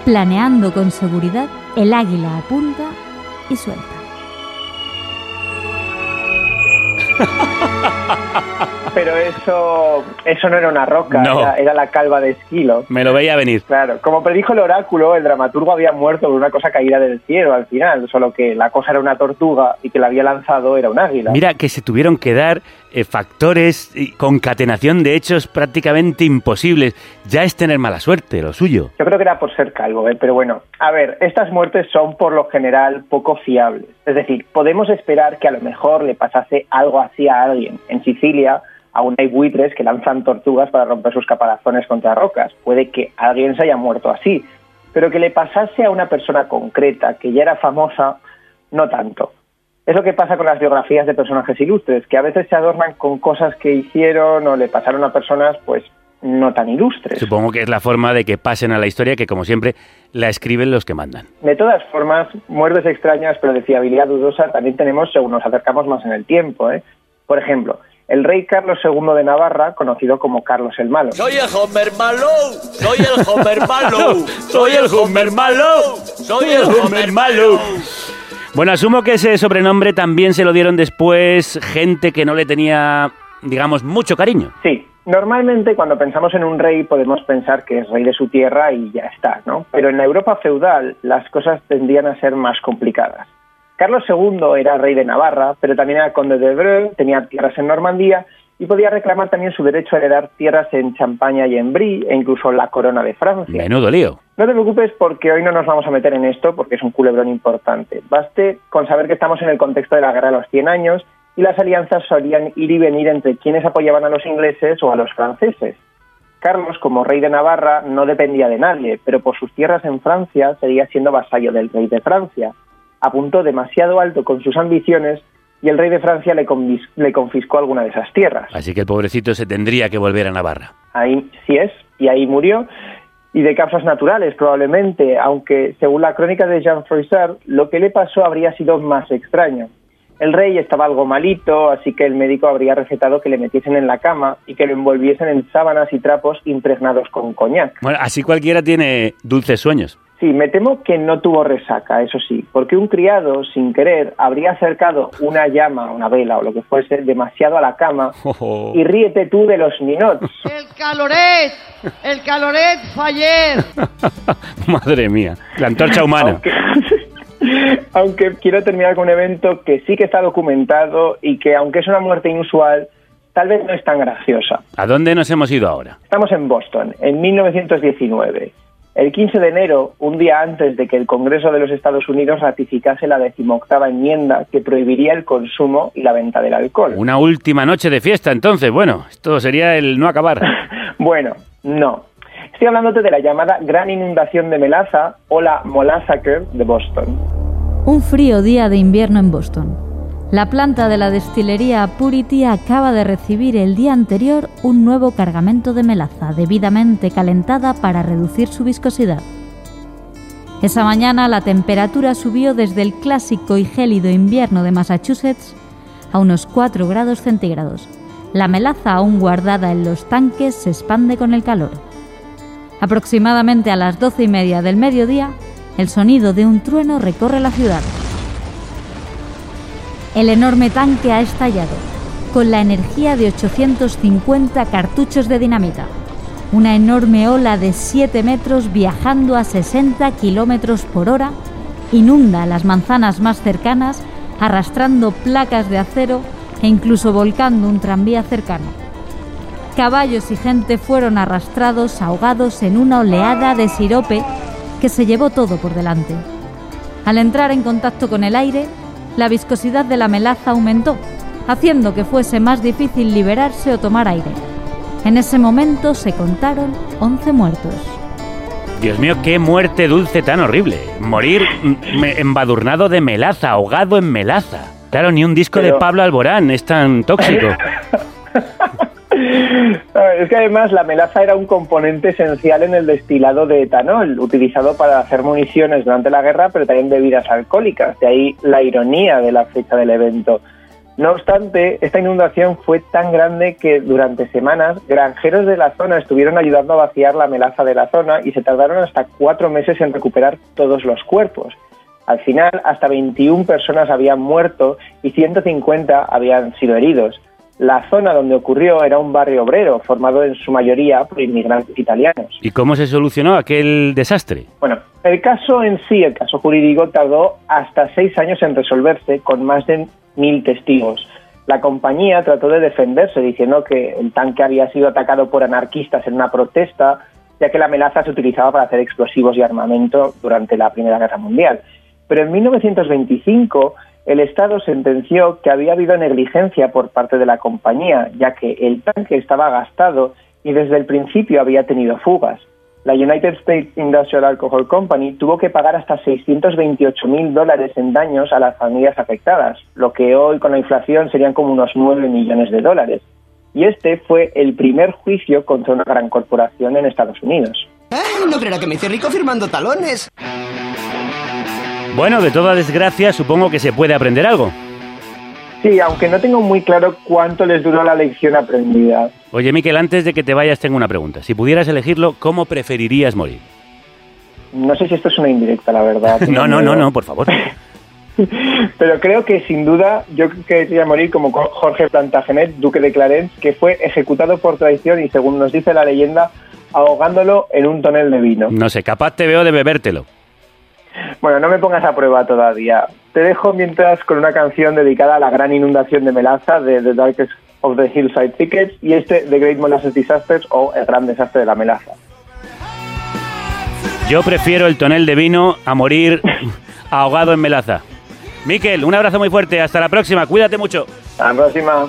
Planeando con seguridad, el águila apunta y suelta. Pero eso, eso no era una roca, No. era, era la calva de Esquilo. Me lo veía venir. Claro, como predijo el oráculo, el dramaturgo había muerto por una cosa caída del cielo al final, solo que la cosa era una tortuga y que la había lanzado era un águila. Mira que se tuvieron que dar factores y concatenación de hechos prácticamente imposibles. Ya es tener mala suerte, lo suyo. Yo creo que era por ser calvo, ¿eh? pero bueno, a ver, estas muertes son por lo general poco fiables. Es decir, podemos esperar que a lo mejor le pasase algo así a alguien. En Sicilia aún hay buitres que lanzan tortugas para romper sus caparazones contra rocas. Puede que alguien se haya muerto así, pero que le pasase a una persona concreta, que ya era famosa, no tanto. Es lo que pasa con las biografías de personajes ilustres, que a veces se adornan con cosas que hicieron o le pasaron a personas, pues, no tan ilustres. Supongo que es la forma de que pasen a la historia que, como siempre, la escriben los que mandan. De todas formas, muertes extrañas pero de fiabilidad dudosa también tenemos según nos acercamos más en el tiempo. ¿eh? Por ejemplo, el rey Carlos II de Navarra, conocido como Carlos el Malo. Soy el Homer Malo, soy el Homer Malo, Soy el Homer Malo, soy el Homer Malo. Bueno, asumo que ese sobrenombre también se lo dieron después gente que no le tenía, digamos, mucho cariño. Sí, normalmente cuando pensamos en un rey podemos pensar que es rey de su tierra y ya está, ¿no? Pero en la Europa feudal las cosas tendían a ser más complicadas. Carlos II era rey de Navarra, pero también era conde de Breu, tenía tierras en Normandía y podía reclamar también su derecho a heredar tierras en Champaña y en Brie e incluso la corona de Francia. Menudo lío. No te preocupes porque hoy no nos vamos a meter en esto porque es un culebrón importante. Baste con saber que estamos en el contexto de la Guerra de los 100 años y las alianzas solían ir y venir entre quienes apoyaban a los ingleses o a los franceses. Carlos, como rey de Navarra, no dependía de nadie, pero por sus tierras en Francia seguía siendo vasallo del rey de Francia. Apuntó demasiado alto con sus ambiciones y el rey de Francia le, le confiscó alguna de esas tierras. Así que el pobrecito se tendría que volver a Navarra. Ahí sí es, y ahí murió, y de causas naturales probablemente, aunque según la crónica de Jean Froissart, lo que le pasó habría sido más extraño. El rey estaba algo malito, así que el médico habría recetado que le metiesen en la cama y que lo envolviesen en sábanas y trapos impregnados con coñac. Bueno, así cualquiera tiene dulces sueños. Sí, me temo que no tuvo resaca, eso sí, porque un criado, sin querer, habría acercado una llama, una vela o lo que fuese, demasiado a la cama y ríete tú de los ninots. El caloret, el caloret faller. Madre mía, la antorcha humana. aunque quiero terminar con un evento que sí que está documentado y que, aunque es una muerte inusual, tal vez no es tan graciosa. ¿A dónde nos hemos ido ahora? Estamos en Boston, en 1919. El 15 de enero, un día antes de que el Congreso de los Estados Unidos ratificase la decimoctava enmienda que prohibiría el consumo y la venta del alcohol. Una última noche de fiesta, entonces. Bueno, esto sería el no acabar. Bueno, no. Estoy hablándote de la llamada gran inundación de melaza o la Molassaker de Boston. Un frío día de invierno en Boston. La planta de la destilería Purity acaba de recibir el día anterior un nuevo cargamento de melaza debidamente calentada para reducir su viscosidad. Esa mañana la temperatura subió desde el clásico y gélido invierno de Massachusetts a unos 4 grados centígrados. La melaza aún guardada en los tanques se expande con el calor. Aproximadamente a las doce y media del mediodía, el sonido de un trueno recorre la ciudad. El enorme tanque ha estallado, con la energía de 850 cartuchos de dinamita. Una enorme ola de 7 metros viajando a 60 kilómetros por hora inunda las manzanas más cercanas, arrastrando placas de acero e incluso volcando un tranvía cercano. Caballos y gente fueron arrastrados, ahogados en una oleada de sirope que se llevó todo por delante. Al entrar en contacto con el aire, la viscosidad de la melaza aumentó, haciendo que fuese más difícil liberarse o tomar aire. En ese momento se contaron 11 muertos. Dios mío, qué muerte dulce tan horrible. Morir embadurnado de melaza, ahogado en melaza. Claro, ni un disco de Pablo Alborán es tan tóxico. Ah, Es que además la melaza era un componente esencial en el destilado de etanol, utilizado para hacer municiones durante la guerra, pero también bebidas alcohólicas. De ahí la ironía de la fecha del evento. No obstante, esta inundación fue tan grande que durante semanas granjeros de la zona estuvieron ayudando a vaciar la melaza de la zona y se tardaron hasta cuatro meses en recuperar todos los cuerpos. Al final, hasta 21 personas habían muerto y 150 habían sido heridos. La zona donde ocurrió era un barrio obrero, formado en su mayoría por inmigrantes italianos. ¿Y cómo se solucionó aquel desastre? Bueno, el caso en sí, el caso jurídico, tardó hasta seis años en resolverse con más de mil testigos. La compañía trató de defenderse diciendo que el tanque había sido atacado por anarquistas en una protesta, ya que la melaza se utilizaba para hacer explosivos y armamento durante la Primera Guerra Mundial. Pero en 1925 el Estado sentenció que había habido negligencia por parte de la compañía, ya que el tanque estaba gastado y desde el principio había tenido fugas. La United States Industrial Alcohol Company tuvo que pagar hasta 628 mil dólares en daños a las familias afectadas, lo que hoy con la inflación serían como unos 9 millones de dólares. Y este fue el primer juicio contra una gran corporación en Estados Unidos. Ay, no creerá que me hice rico firmando talones. Bueno, de toda desgracia supongo que se puede aprender algo. Sí, aunque no tengo muy claro cuánto les duró la lección aprendida. Oye, Miquel, antes de que te vayas tengo una pregunta. Si pudieras elegirlo, ¿cómo preferirías morir? No sé si esto es una indirecta, la verdad. No, no, no, no, por favor. Pero creo que sin duda yo quería morir como Jorge Plantagenet, duque de Clarence, que fue ejecutado por traición y según nos dice la leyenda, ahogándolo en un tonel de vino. No sé, capaz te veo de bebértelo. Bueno, no me pongas a prueba todavía. Te dejo mientras con una canción dedicada a la gran inundación de Melaza de The Darkest of the Hillside Thickets y este The Great Molasses Disasters o El Gran Desastre de la Melaza. Yo prefiero el tonel de vino a morir ahogado en melaza. Miquel, un abrazo muy fuerte. Hasta la próxima. Cuídate mucho. Hasta la próxima.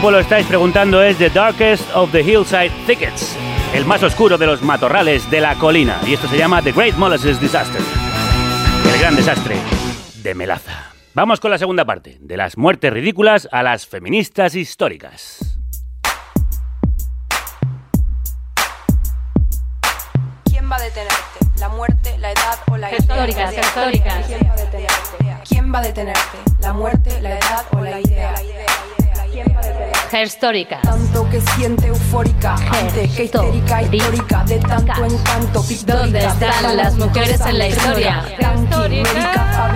Grupo lo estáis preguntando es The Darkest of the Hillside Thickets, el más oscuro de los matorrales de la colina. Y esto se llama The Great Molasses Disaster, el gran desastre de Melaza. Vamos con la segunda parte, de las muertes ridículas a las feministas históricas. ¿Quién va a detenerte? ¿La muerte, la edad o la idea? Históricas, históricas. ¿Quién va a detenerte? ¿Quién va a detenerte? ¿La muerte, la edad o la idea? Históricas. Tanto que siente eufórica, ante que histérica, histórica, de tanto encanto. ¿Dónde están las mujeres en la historia?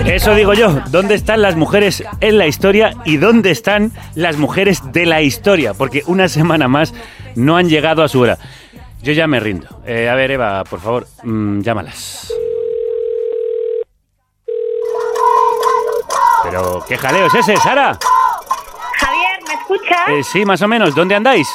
Eso digo yo, ¿dónde están las mujeres en la historia y dónde están las mujeres de la historia? Porque una semana más no han llegado a su hora. Yo ya me rindo. Eh, a ver, Eva, por favor, mm, llámalas. Pero, ¿qué jaleo es ese, Sara? Javier, ¿me escuchas? Eh, sí, más o menos. ¿Dónde andáis?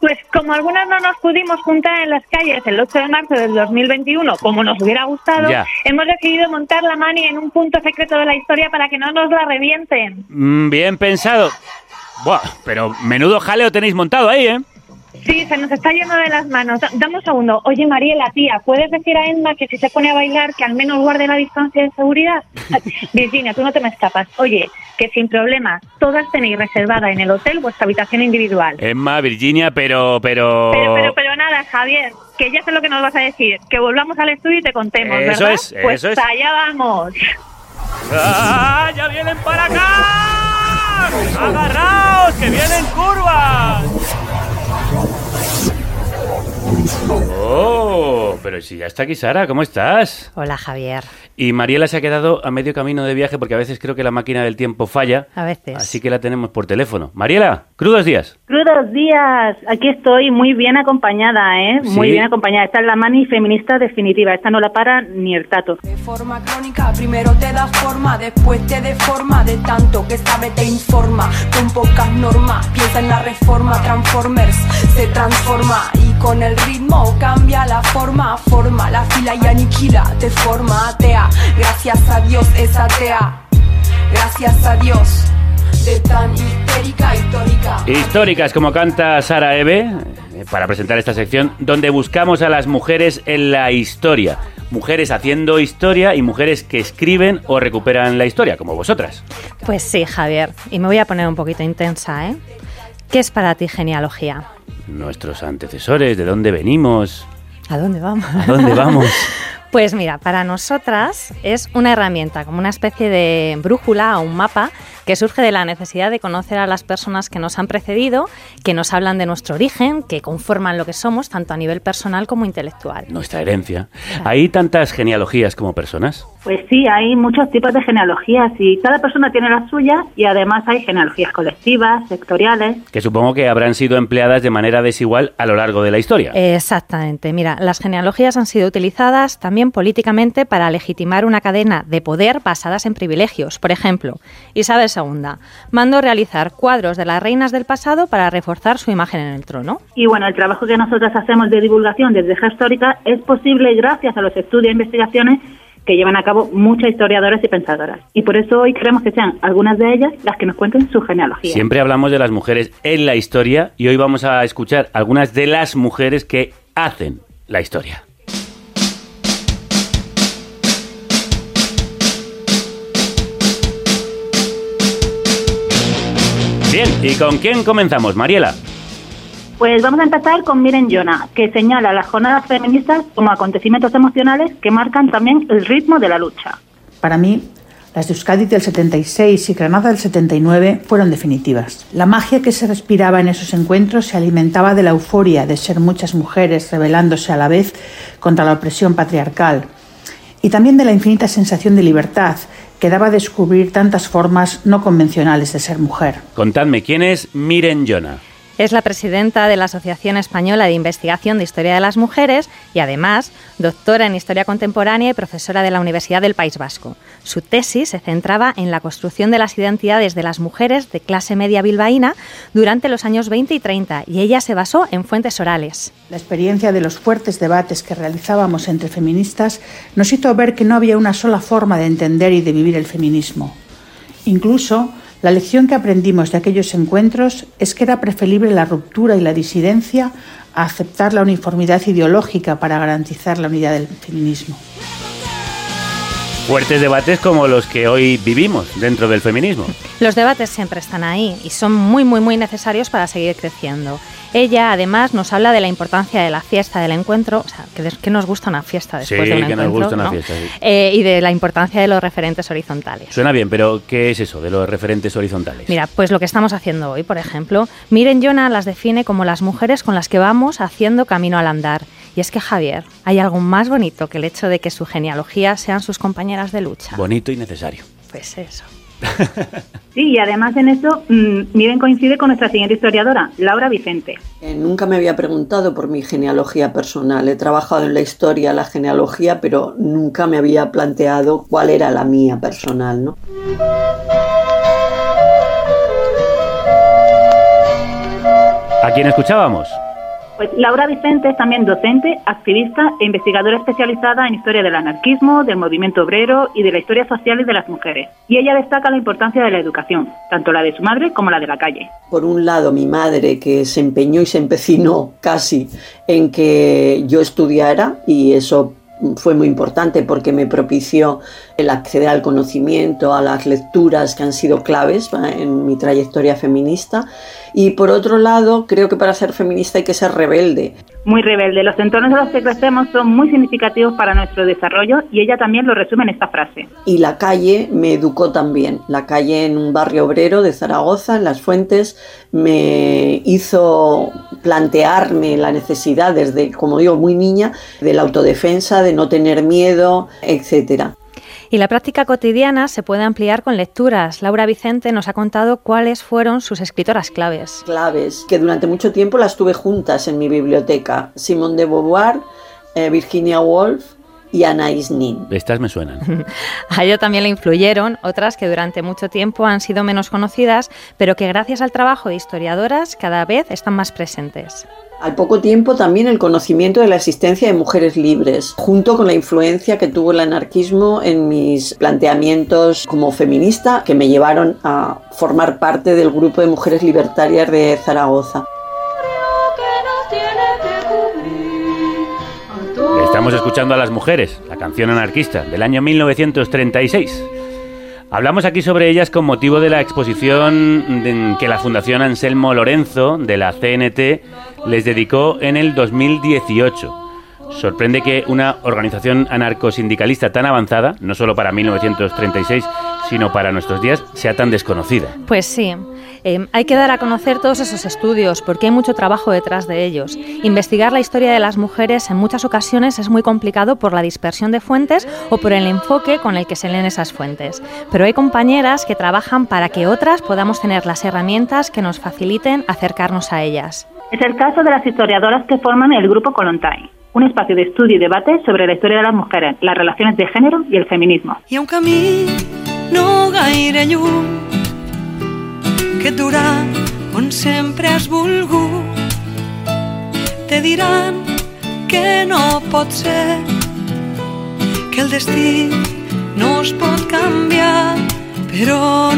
Pues como algunas no nos pudimos juntar en las calles el 8 de marzo del 2021, como nos hubiera gustado, Ya. hemos decidido montar la mani en un punto secreto de la historia para que no nos la revienten. Mm, bien pensado. Buah, pero menudo jaleo tenéis montado ahí, ¿eh? Sí, se nos está yendo de las manos. Da- Dame un segundo. Oye, Mariela, tía, ¿puedes decir a Emma que si se pone a bailar que al menos guarde la distancia de seguridad? Virginia, tú no te me escapas. Oye, que sin problema, todas tenéis reservada en el hotel vuestra habitación individual. Emma, Virginia, pero, pero... Pero, pero, pero nada, Javier, que ya sé lo que nos vas a decir. Que volvamos al estudio y te contemos, Eso ¿verdad? es, pues eso es. allá vamos. ¡Ah, ya vienen para acá! ¡Agarraos, que vienen curvas! Let's go. Oh, pero si ya está aquí Sara, ¿cómo estás? Hola Javier. Y Mariela se ha quedado a medio camino de viaje porque a veces creo que la máquina del tiempo falla, A veces. así que la tenemos por teléfono. Mariela, crudos días. Crudos días, aquí estoy muy bien acompañada, ¿eh? Muy bien acompañada. Esta es la mani feminista definitiva, esta no la para ni el tato. De forma crónica, primero te da forma, después te deforma, de tanto que sabe te informa, con pocas normas, piensa en la reforma, Transformers se transforma y con el ritmo cambia la forma, forma la fila y aniquila, te forma atea, gracias a Dios es atea, gracias a Dios, de tan histérica, histórica. Históricas, como canta Sara Eve, eh, para presentar esta sección, donde buscamos a las mujeres en la historia. Mujeres haciendo historia y mujeres que escriben o recuperan la historia, como vosotras. Pues sí, Javier. Y me voy a poner un poquito intensa, ¿eh? ¿Qué es para ti genealogía? Nuestros antecesores, de dónde venimos, ¿A dónde vamos? a dónde vamos. Pues mira, para nosotras es una herramienta, como una especie de brújula o un mapa que surge de la necesidad de conocer a las personas que nos han precedido, que nos hablan de nuestro origen, que conforman lo que somos, tanto a nivel personal como intelectual. Nuestra herencia. ¿Hay tantas genealogías como personas? Pues sí, hay muchos tipos de genealogías y cada persona tiene la suya y además hay genealogías colectivas, sectoriales. Que supongo que habrán sido empleadas de manera desigual a lo largo de la historia. Exactamente. Mira, las genealogías han sido utilizadas también políticamente para legitimar una cadena de poder basadas en privilegios. Por ejemplo, Isabel II mandó realizar cuadros de las reinas del pasado para reforzar su imagen en el trono. Y bueno, el trabajo que nosotras hacemos de divulgación desde Gestórica es posible gracias a los estudios e investigaciones que llevan a cabo muchas historiadoras y pensadoras. Y por eso hoy queremos que sean algunas de ellas las que nos cuenten su genealogía. Siempre hablamos de las mujeres en la historia y hoy vamos a escuchar algunas de las mujeres que hacen la historia. Bien, ¿y con quién comenzamos, Mariela? Pues vamos a empezar con Miren Yona, que señala las jornadas feministas como acontecimientos emocionales que marcan también el ritmo de la lucha. Para mí, las de Euskadi del 76 y Granada del 79 fueron definitivas. La magia que se respiraba en esos encuentros se alimentaba de la euforia de ser muchas mujeres rebelándose a la vez contra la opresión patriarcal y también de la infinita sensación de libertad que daba a descubrir tantas formas no convencionales de ser mujer. Contadme, ¿quién es Miren Yona? Es la presidenta de la Asociación Española de Investigación de Historia de las Mujeres y además doctora en Historia Contemporánea y profesora de la Universidad del País Vasco. Su tesis se centraba en la construcción de las identidades de las mujeres de clase media bilbaína durante los años 20 y 30 y ella se basó en fuentes orales. La experiencia de los fuertes debates que realizábamos entre feministas nos hizo ver que no había una sola forma de entender y de vivir el feminismo. Incluso la lección que aprendimos de aquellos encuentros es que era preferible la ruptura y la disidencia a aceptar la uniformidad ideológica para garantizar la unidad del feminismo. Fuertes debates como los que hoy vivimos dentro del feminismo. Los debates siempre están ahí y son muy, muy, muy necesarios para seguir creciendo. Ella, además, nos habla de la importancia de la fiesta, del encuentro, o sea, que, des- que nos gusta una fiesta después Sí, de un que nos encuentro, gusta una ¿no? fiesta, sí. Eh, y de la importancia de los referentes horizontales. Suena bien, pero ¿qué es eso de los referentes horizontales? Mira, pues lo que estamos haciendo hoy, por ejemplo, Miren Jonah las define como las mujeres con las que vamos haciendo camino al andar. Y es que, Javier, hay algo más bonito que el hecho de que su genealogía sean sus compañeras de lucha. Bonito y necesario. Pues eso. Sí, y además en eso, mm, Miren coincide con nuestra siguiente historiadora, Laura Vicente. Eh, nunca me había preguntado por mi genealogía personal. He trabajado en la historia, la genealogía, pero nunca me había planteado cuál era la mía personal, ¿no? ¿A quién escuchábamos? Pues Laura Vicente es también docente, activista e investigadora especializada en historia del anarquismo, del movimiento obrero y de la historia social y de las mujeres. Y ella destaca la importancia de la educación, tanto la de su madre como la de la calle. Por un lado, mi madre, que se empeñó y se empecinó casi en que yo estudiara, y eso fue muy importante porque me propició el acceder al conocimiento, a las lecturas que han sido claves en mi trayectoria feminista. Y por otro lado, creo que para ser feminista hay que ser rebelde. Muy rebelde, los entornos en los que crecemos son muy significativos para nuestro desarrollo y ella también lo resume en esta frase. Y la calle me educó también. La calle en un barrio obrero de Zaragoza, en Las Fuentes, me hizo plantearme la necesidad desde, como digo, muy niña, de la autodefensa, de no tener miedo, etcétera. Y la práctica cotidiana se puede ampliar con lecturas. Laura Vicente nos ha contado cuáles fueron sus escritoras claves. Claves, que durante mucho tiempo las tuve juntas en mi biblioteca. Simone de Beauvoir, eh, Virginia Woolf y Anais Nin. Estas me suenan. A ello también le influyeron otras que durante mucho tiempo han sido menos conocidas, pero que gracias al trabajo de historiadoras cada vez están más presentes. Al poco tiempo también el conocimiento de la existencia de mujeres libres, junto con la influencia que tuvo el anarquismo en mis planteamientos como feminista, que me llevaron a formar parte del grupo de mujeres libertarias de Zaragoza. Estamos escuchando a las mujeres, la canción anarquista del año 1936. Hablamos aquí sobre ellas con motivo de la exposición que la Fundación Anselmo Lorenzo de la CNT les dedicó en el 2018. Sorprende que una organización anarcosindicalista tan avanzada, no solo para 1936, sino para nuestros días, sea tan desconocida. Pues sí, eh, hay que dar a conocer todos esos estudios porque hay mucho trabajo detrás de ellos. Investigar la historia de las mujeres en muchas ocasiones es muy complicado por la dispersión de fuentes o por el enfoque con el que se leen esas fuentes. Pero hay compañeras que trabajan para que otras podamos tener las herramientas que nos faciliten acercarnos a ellas. Es el caso de las historiadoras que forman el Grupo Colontai, un espacio de estudio y debate sobre la historia de las mujeres, las relaciones de género y el feminismo. Un lluny Te diran que no pot ser, que el destí no es pot canviar, però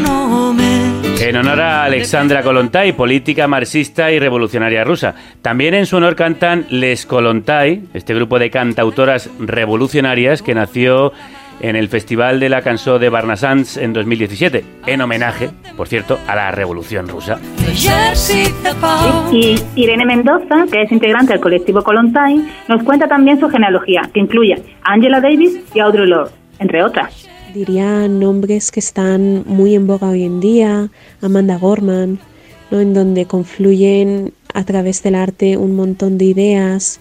En honor a Alexandra Kolontai, política marxista y revolucionaria rusa. También en su honor cantan Les Kolontai, este grupo de cantautoras revolucionarias que nació en el Festival de la Cançó de Barnassans en 2017, en homenaje, por cierto, a la Revolución Rusa. Y Irene Mendoza, que es integrante del colectivo Colontai, nos cuenta también su genealogía, que incluye a Angela Davis y Audre Lorde, entre otras. diría nombres que están muy en boga hoy en día, Amanda Gorman, ¿no? en donde confluyen a través del arte un montón de ideas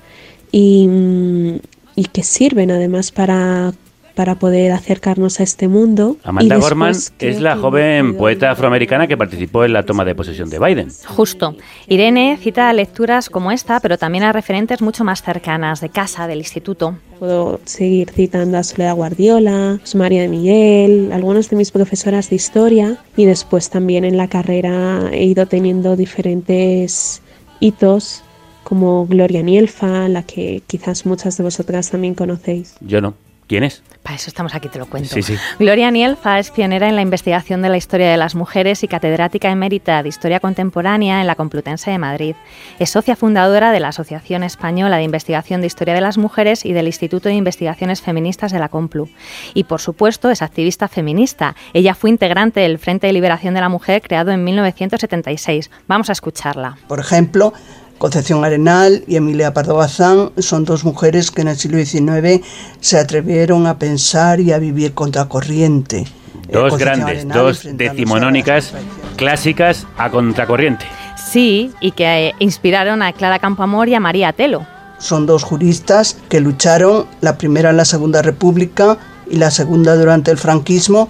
y, mm, y que sirven además para para poder acercarnos a este mundo. Amanda Y Gorman es la joven poeta afroamericana que participó en la toma de posesión de Biden. Justo. Irene cita lecturas como esta, pero también a referentes mucho más cercanas, de casa, del instituto. Puedo seguir citando a Soledad Guardiola, a María de Miguel, algunas de mis profesoras de historia y después también en la carrera he ido teniendo diferentes hitos como Gloria Nielfa, la que quizás muchas de vosotras también conocéis. Yo no. ¿Quién es? Para eso estamos aquí, te lo cuento. Sí, sí. Gloria Nielfa es pionera en la investigación de la historia de las mujeres y catedrática emérita de Historia Contemporánea en la Complutense de Madrid. Es socia fundadora de la Asociación Española de Investigación de Historia de las Mujeres y del Instituto de Investigaciones Feministas de la Complu. Y, por supuesto, es activista feminista. Ella fue integrante del Frente de Liberación de la Mujer creado en 1976. Vamos a escucharla. Por ejemplo, Concepción Arenal y Emilia Pardo Bazán son dos mujeres que en el siglo XIX se atrevieron a pensar y a vivir contracorriente. Dos Concepción grandes, Arenal dos a decimonónicas clásicas a contracorriente. Sí, y que eh, inspiraron a Clara Campoamor y a María Telo. Son dos juristas que lucharon, la primera en la Segunda República y la segunda durante el franquismo,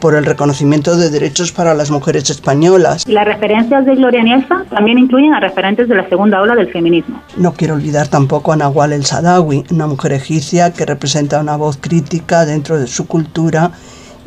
por el reconocimiento de derechos para las mujeres españolas. Las referencias de Gloria Nielfa también incluyen a referentes de la segunda ola del feminismo. No quiero olvidar tampoco a Nahual el Sadawi, una mujer egipcia que representa una voz crítica dentro de su cultura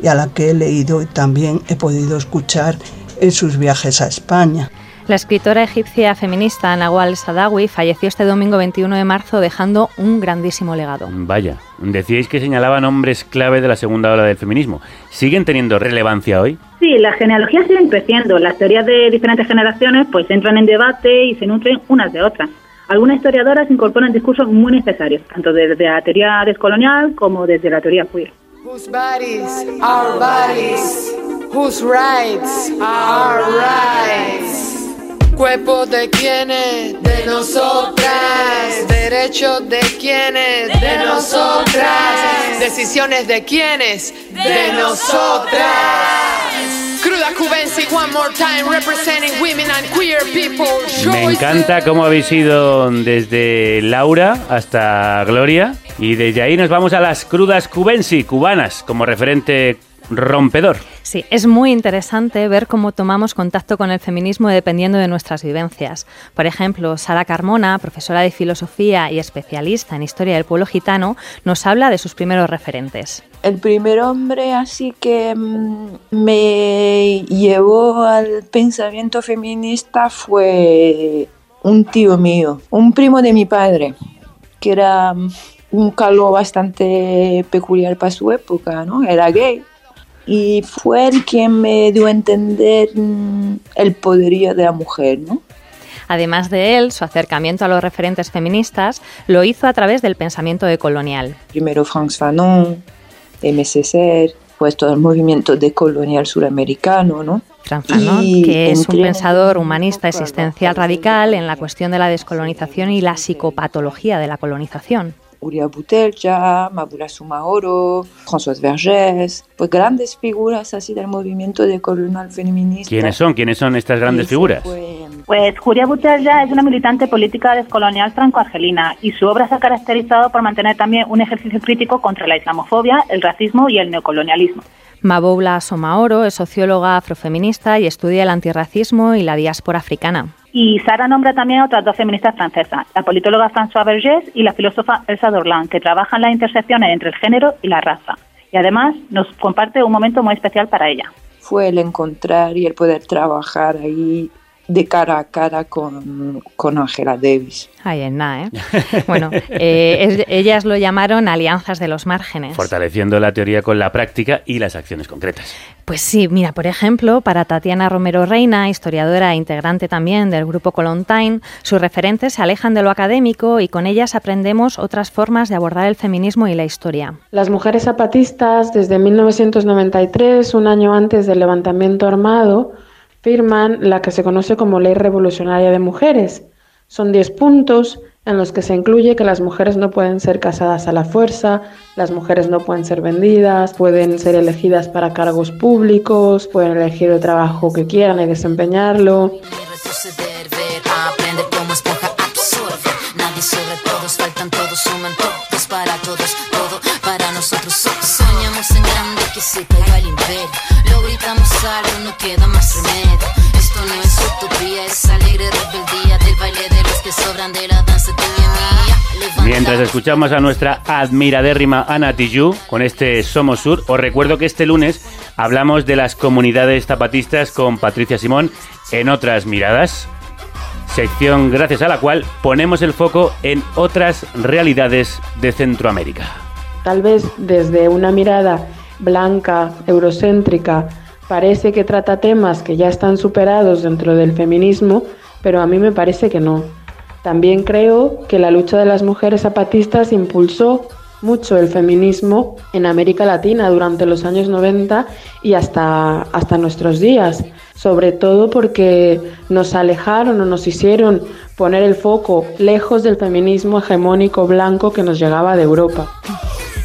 y a la que he leído y también he podido escuchar en sus viajes a España. La escritora egipcia feminista Nawal Sadawi falleció este domingo 21 de marzo dejando un grandísimo legado. Vaya, decíais que señalaban hombres clave de la segunda ola del feminismo. ¿Siguen teniendo relevancia hoy? Sí, las genealogías siguen creciendo. Las teorías de diferentes generaciones pues entran en debate y se nutren unas de otras. Algunas historiadoras incorporan discursos muy necesarios, tanto desde la teoría descolonial como desde la teoría queer. Whose bodies are bodies, whose rights are rights. Cuerpo de quienes, de nosotras. Derechos de quienes, de nosotras. Decisiones de quienes, de nosotras. Cruda Cubensi, one more time, representing women and queer people. Me encanta cómo habéis ido desde Laura hasta Gloria y desde ahí nos vamos a las crudas cubensi, cubanas, como referente rompedor. Sí, es muy interesante ver cómo tomamos contacto con el feminismo dependiendo de nuestras vivencias. Por ejemplo, Sara Carmona, profesora de filosofía y especialista en historia del pueblo gitano, nos habla de sus primeros referentes. El primer hombre así que mm, me llevó al pensamiento feminista fue un tío mío, un primo de mi padre, que era mm, un calvo bastante peculiar para su época, ¿no? Era gay. Y fue el quien me dio a entender mm, el poderío de la mujer, ¿no? Además de él, su acercamiento a los referentes feministas lo hizo a través del pensamiento decolonial. Primero Franz Fanon, MSC, pues todo el movimiento decolonial suramericano, ¿no? Franz Fanon, Y que es un pensador humanista existencial radical en la cuestión de la descolonización y la psicopatología de la colonización. Uriah Butelja, Mabula Sumaoro, François Vergés, pues grandes figuras así del movimiento decolonial feminista. ¿Quiénes son? ¿Quiénes son estas grandes figuras? Pues Julia Butella es una militante política descolonial franco-argelina y su obra se ha caracterizado por mantener también un ejercicio crítico contra la islamofobia, el racismo y el neocolonialismo. Maboula Somaoro es socióloga afrofeminista y estudia el antirracismo y la diáspora africana. Y Sara nombra también a otras dos feministas francesas, la politóloga François Vergés y la filósofa Elsa Dorlan, que trabajan las intersecciones entre el género y la raza. Y además nos comparte un momento muy especial para ella. Fue el encontrar y el poder trabajar ahí de cara a cara con, con Angela Davis. Ahí en nada, ¿eh? Bueno, eh, es- ellas lo llamaron alianzas de los márgenes. Fortaleciendo la teoría con la práctica y las acciones concretas. Pues sí, mira, por ejemplo, para Tatiana Romero Reina, historiadora e integrante también del grupo Colontine, sus referentes se alejan de lo académico y con ellas aprendemos otras formas de abordar el feminismo y la historia. Las mujeres zapatistas, desde 1993, un año antes del levantamiento armado, firman la que se conoce como Ley Revolucionaria de Mujeres. Son 10 puntos en los que se incluye que las mujeres no pueden ser casadas a la fuerza, las mujeres no pueden ser vendidas, pueden ser elegidas para cargos públicos, pueden elegir el trabajo que quieran y desempeñarlo. Mientras escuchamos a nuestra admiradérrima Ana Tijoux con este Somos Sur, os recuerdo que este lunes hablamos de las comunidades zapatistas con Patricia Simón en otras miradas sección gracias a la cual ponemos el foco en otras realidades de Centroamérica. Tal vez desde una mirada blanca, eurocéntrica, parece que trata temas que ya están superados dentro del feminismo, pero a mí me parece que no. También creo que la lucha de las mujeres zapatistas impulsó mucho el feminismo en América Latina durante los años 90 y hasta, hasta nuestros días, sobre todo porque nos alejaron o nos hicieron poner el foco lejos del feminismo hegemónico blanco que nos llegaba de Europa.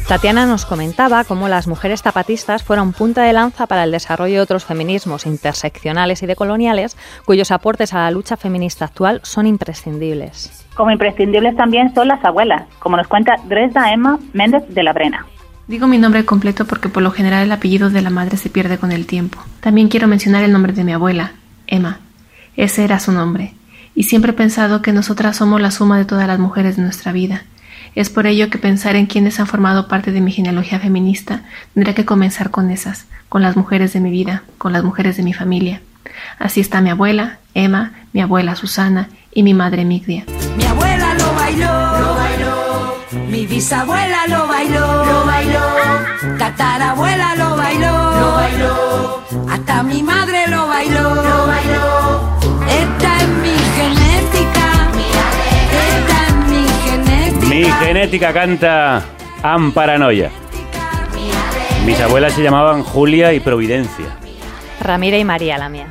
Tatiana nos comentaba cómo las mujeres zapatistas fueron punta de lanza para el desarrollo de otros feminismos interseccionales y decoloniales, cuyos aportes a la lucha feminista actual son imprescindibles. Como imprescindibles también son las abuelas, como nos cuenta Dresda Emma Méndez de la Brena. Digo mi nombre completo porque por lo general el apellido de la madre se pierde con el tiempo. También quiero mencionar el nombre de mi abuela, Emma. Ese era su nombre. Y siempre he pensado que nosotras somos la suma de todas las mujeres de nuestra vida. Es por ello que pensar en quienes han formado parte de mi genealogía feminista tendría que comenzar con esas, con las mujeres de mi vida, con las mujeres de mi familia. Así está mi abuela, Emma, mi abuela Susana y mi madre Migdia. Mi abuela lo bailó, lo bailó. Mi bisabuela lo bailó, lo bailó. Tatarabuela lo bailó, lo bailó. Hasta mi madre lo bailó, lo bailó. Esta es mi Mi genética canta Amparanoia. Mis abuelas se llamaban Julia y Providencia. Ramira y María, la mía.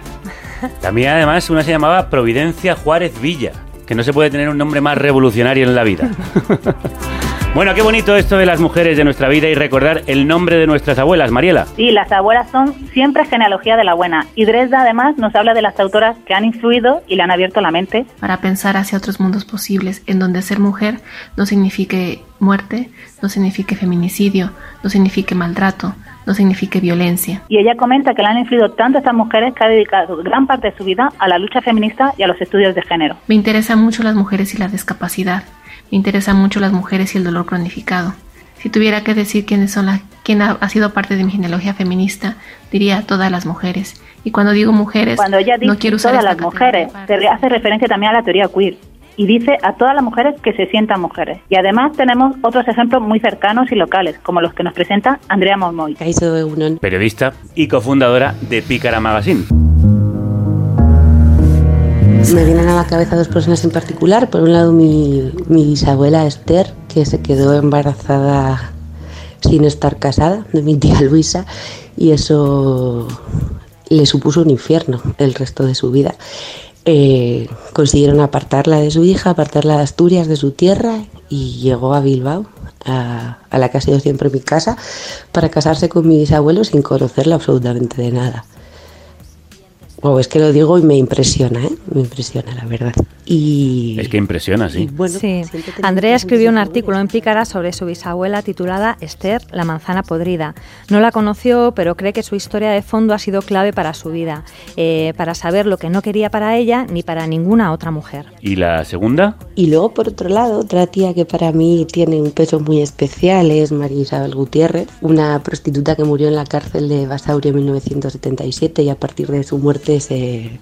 La mía, además, una se llamaba Providencia Juárez Villa, que no se puede tener un nombre más revolucionario en la vida. bueno, qué bonito esto de las mujeres de nuestra vida y recordar el nombre de nuestras abuelas, Mariela. Sí, las abuelas son siempre genealogía de la buena. Y Dresda además nos habla de las autoras que han influido y le han abierto la mente. Para pensar hacia otros mundos posibles en donde ser mujer no signifique muerte, no signifique feminicidio, no signifique maltrato, no signifique violencia. Y ella comenta que le han influido tanto estas mujeres que ha dedicado gran parte de su vida a la lucha feminista y a los estudios de género. Me interesan mucho las mujeres y la discapacidad. Me interesan mucho las mujeres y el dolor cronificado. Si tuviera que decir quiénes son la, quién ha, ha sido parte de mi genealogía feminista, diría todas las mujeres. Y cuando digo mujeres, Cuando ella dice no quiero usar todas las mujeres, se hace referencia también a la teoría queer. Y dice a todas las mujeres que se sientan mujeres. Y además tenemos otros ejemplos muy cercanos y locales, como los que nos presenta Andrea Mormoy. Periodista y cofundadora de Pícara Magazine. Me vienen a la cabeza dos personas en particular. Por un lado, mi, mi bisabuela Esther, que se quedó embarazada sin estar casada, de mi tía Luisa, y eso le supuso un infierno el resto de su vida. Eh, consiguieron apartarla de su hija, apartarla de Asturias, de su tierra, y llegó a Bilbao, a, a la que ha sido siempre mi casa, para casarse con mi bisabuelo sin conocerla absolutamente de nada. Wow, es que lo digo y me impresiona, ¿eh? Me impresiona, la verdad. Y Es que impresiona, sí. sí. Andrea escribió un artículo en Pícara sobre su bisabuela titulada Esther, la manzana podrida. No la conoció, pero cree que su historia de fondo ha sido clave para su vida, eh, para saber lo que no quería para ella ni para ninguna otra mujer. ¿Y la segunda? Y luego, por otro lado, otra tía que para mí tiene un peso muy especial es María Isabel Gutiérrez, una prostituta que murió en la cárcel de Basauri en 1977 y a partir de su muerte se,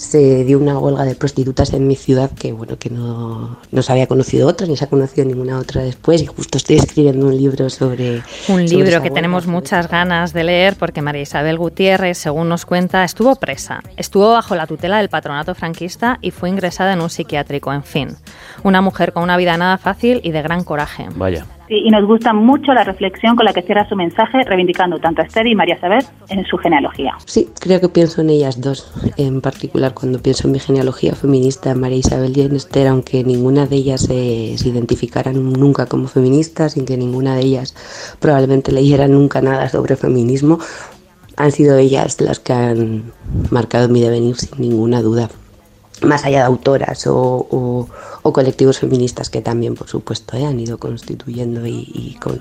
se dio una huelga de prostitutas en mi ciudad que bueno que no, no se había conocido otra ni se ha conocido ninguna otra después y justo estoy escribiendo un libro sobre Un sobre libro esa que huelga. tenemos muchas ganas de leer porque María Isabel Gutiérrez, según nos cuenta, estuvo presa, estuvo bajo la tutela del patronato franquista y fue ingresada en un psiquiátrico, en fin. Una mujer con una vida nada fácil y de gran coraje. Vaya. Sí, y nos gusta mucho la reflexión con la que cierra su mensaje, reivindicando tanto a Esther y María Isabel en su genealogía. Sí, creo que pienso en ellas dos, en particular cuando pienso en mi genealogía feminista, María Isabel y Esther, aunque ninguna de ellas se identificaran nunca como feministas, sin que ninguna de ellas probablemente leyera nunca nada sobre feminismo, han sido ellas las que han marcado mi devenir sin ninguna duda. Más allá de autoras o, o- o colectivos feministas que también, por supuesto, eh, han ido constituyendo y, y con-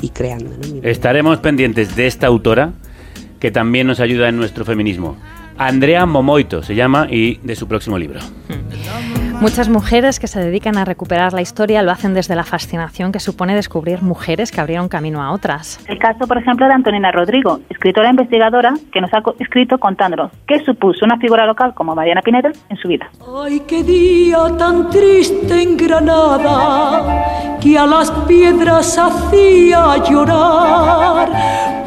y creando. Estaremos pendientes de esta autora que también nos ayuda en nuestro feminismo. Andrea Momoito se llama y de su próximo libro. Muchas mujeres que se dedican a recuperar la historia lo hacen desde la fascinación que supone descubrir mujeres que abrieron camino a otras. El caso, por ejemplo, de Antonina Rodrigo, escritora e investigadora que nos ha escrito contándonos qué supuso una figura local como Mariana Pineda en su vida. Ay, qué día tan triste en Granada, que a las piedras hacía llorar.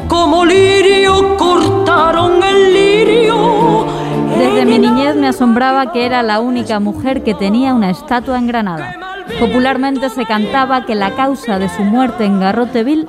Asombraba que era la única mujer que tenía una estatua en Granada. Popularmente se cantaba que la causa de su muerte en Garroteville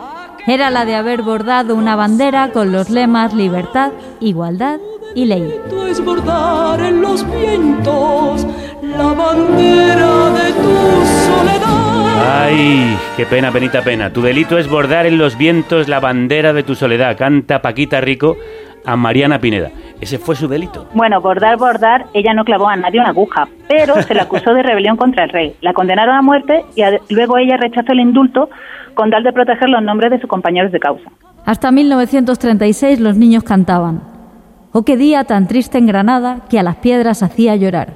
era la de haber bordado una bandera con los lemas libertad, igualdad y ley. Es bordar en los vientos la bandera de tu soledad. Ay, qué pena, penita pena. Tu delito es bordar en los vientos la bandera de tu soledad. Canta Paquita Rico a Mariana Pineda. Ese fue su delito. Bueno, bordar, bordar, ella no clavó a nadie una aguja, pero se la acusó de rebelión contra el rey. La condenaron a muerte y a- luego ella rechazó el indulto con tal de proteger los nombres de sus compañeros de causa. Hasta 1936 los niños cantaban. Oh, qué día tan triste en Granada que a las piedras hacía llorar.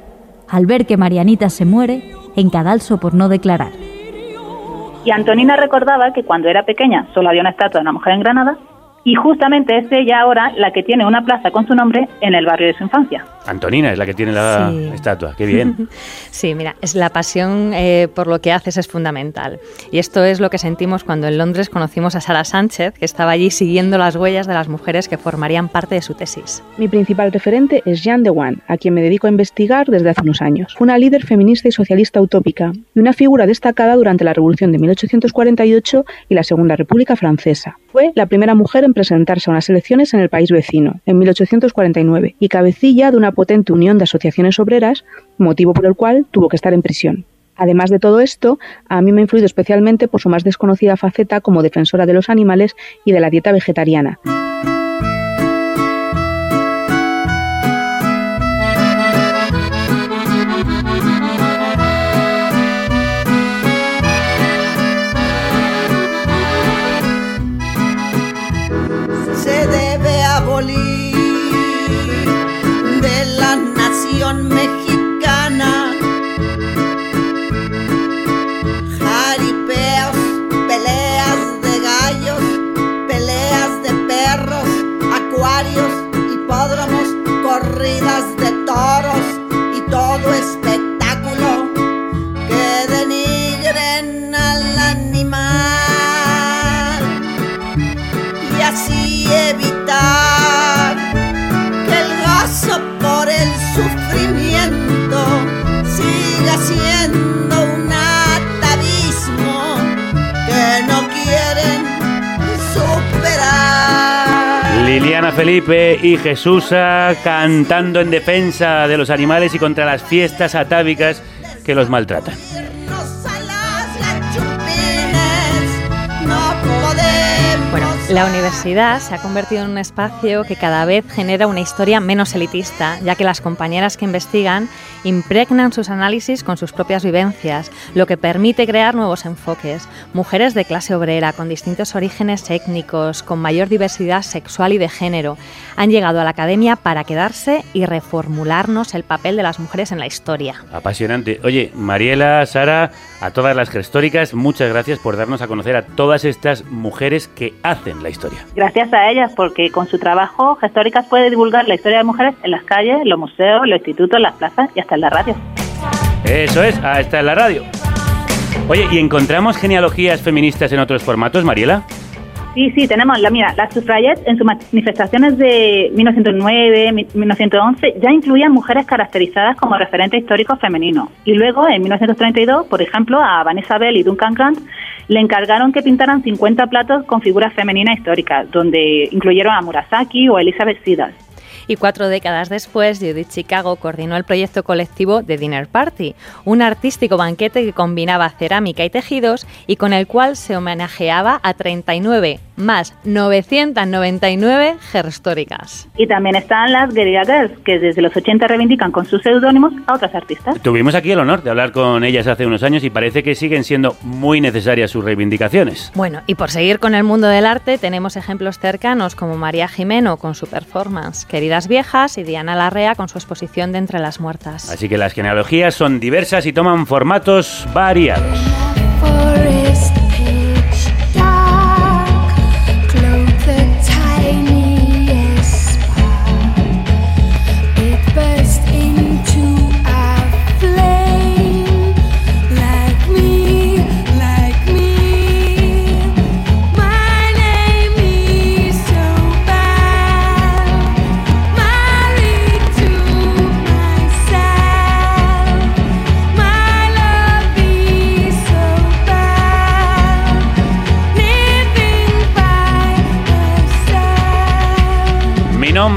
Al ver que Marianita se muere en cadalso por no declarar. Y Antonina recordaba que cuando era pequeña solo había una estatua de una mujer en Granada y justamente es ella ahora la que tiene una plaza con su nombre en el barrio de su infancia. Antonina es la que tiene la Sí. estatua. Qué bien. Sí, mira, es la pasión eh, por lo que haces es fundamental. Y esto es lo que sentimos cuando en Londres conocimos a Sara Sánchez, que estaba allí siguiendo las huellas de las mujeres que formarían parte de su tesis. Mi principal referente es Jeanne de Wan, a quien me dedico a investigar desde hace unos años. Fue una líder feminista y socialista utópica y una figura destacada durante la Revolución de 1848 y la Segunda República Francesa. Fue la primera mujer en presentarse a unas elecciones en el país vecino, en 1849, y cabecilla de una potente unión de asociaciones obreras, motivo por el cual tuvo que estar en prisión. Además de todo esto, a mí me ha influido especialmente por su más desconocida faceta como defensora de los animales y de la dieta vegetariana. Felipe y Jesusa cantando en defensa de los animales y contra las fiestas atávicas que los maltratan. La universidad se ha convertido en un espacio que cada vez genera una historia menos elitista, ya que las compañeras que investigan impregnan sus análisis con sus propias vivencias, lo que permite crear nuevos enfoques. Mujeres de clase obrera, con distintos orígenes étnicos, con mayor diversidad sexual y de género, han llegado a la academia para quedarse y reformularnos el papel de las mujeres en la historia. Apasionante. Oye, Mariela, Sara, a todas las gestóricas, muchas gracias por darnos a conocer a todas estas mujeres que hacen la historia. Gracias a ellas, porque con su trabajo Gestóricas puede divulgar la historia de mujeres en las calles, en los museos, en los institutos, en las plazas y hasta en la radio. Eso es, está en la radio. Oye, ¿y encontramos genealogías feministas en otros formatos, Mariela? Sí, sí, tenemos la mira, las suffragettes en sus manifestaciones de 1909, mi- 1911 ya incluían mujeres caracterizadas como referentes históricos femeninos. Y luego, en 1932, por ejemplo, a Vanessa Bell y Duncan Grant le encargaron que pintaran 50 platos con figuras femeninas históricas, donde incluyeron a Murasaki o Elizabeth Siddal. Y cuatro décadas después, Judith Chicago coordinó el proyecto colectivo The Dinner Party, un artístico banquete que combinaba cerámica y tejidos y con el cual se homenajeaba a 39 más 999 gestóricas. Y también están las Guerrilla Girls, que desde los 80 reivindican con sus seudónimos a otras artistas. Tuvimos aquí el honor de hablar con ellas hace unos años y parece que siguen siendo muy necesarias sus reivindicaciones. Bueno, y por seguir con el mundo del arte, tenemos ejemplos cercanos como María Jimeno con su performance, querida vidas viejas y Diana Larrea con su exposición de Entre las Muertas. Así que las genealogías son diversas y toman formatos variados.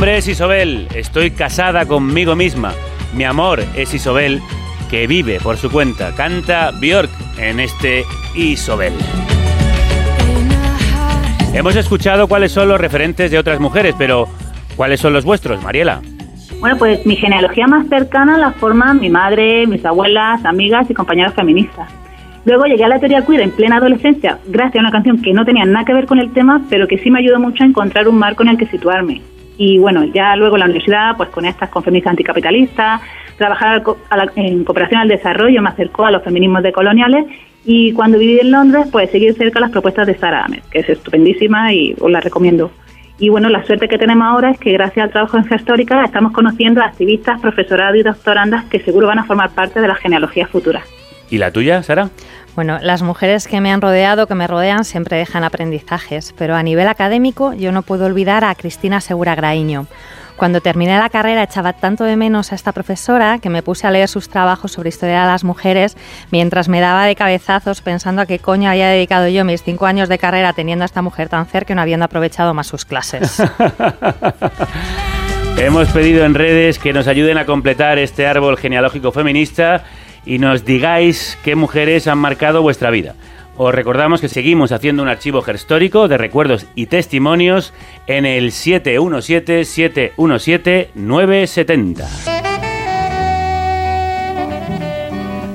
Nombre es Isobel, estoy casada conmigo misma. Mi amor es Isobel, que vive por su cuenta. Canta Björk en este Isobel. Hemos escuchado cuáles son los referentes de otras mujeres, pero ¿cuáles son los vuestros, Mariela? Bueno, pues mi genealogía más cercana la forman mi madre, mis abuelas, amigas y compañeras feministas. Luego llegué a la teoría queer en plena adolescencia, gracias a una canción que no tenía nada que ver con el tema, pero que sí me ayudó mucho a encontrar un marco en el que situarme. Y bueno, ya luego la universidad, pues con estas con anticapitalistas, trabajar en cooperación al desarrollo me acercó a los feminismos decoloniales y cuando viví en Londres, pues seguir cerca las propuestas de Sara Ahmed, que es estupendísima y os la recomiendo. Y bueno, la suerte que tenemos ahora es que gracias al trabajo en Gestórica estamos conociendo a activistas, profesorado y doctorandas que seguro van a formar parte de las genealogías futuras. ¿Y la tuya, Sara? Bueno, las mujeres que me han rodeado, que me rodean, siempre dejan aprendizajes, pero a nivel académico yo no puedo olvidar a Cristina Segura Graíño. Cuando terminé la carrera echaba tanto de menos a esta profesora que me puse a leer sus trabajos sobre historia de las mujeres mientras me daba de cabezazos pensando a qué coño había dedicado yo mis cinco años de carrera teniendo a esta mujer tan cerca y no habiendo aprovechado más sus clases. Hemos pedido en redes que nos ayuden a completar este árbol genealógico feminista y nos digáis qué mujeres han marcado vuestra vida. Os recordamos que seguimos haciendo un archivo histórico de recuerdos y testimonios en el 717-717-970.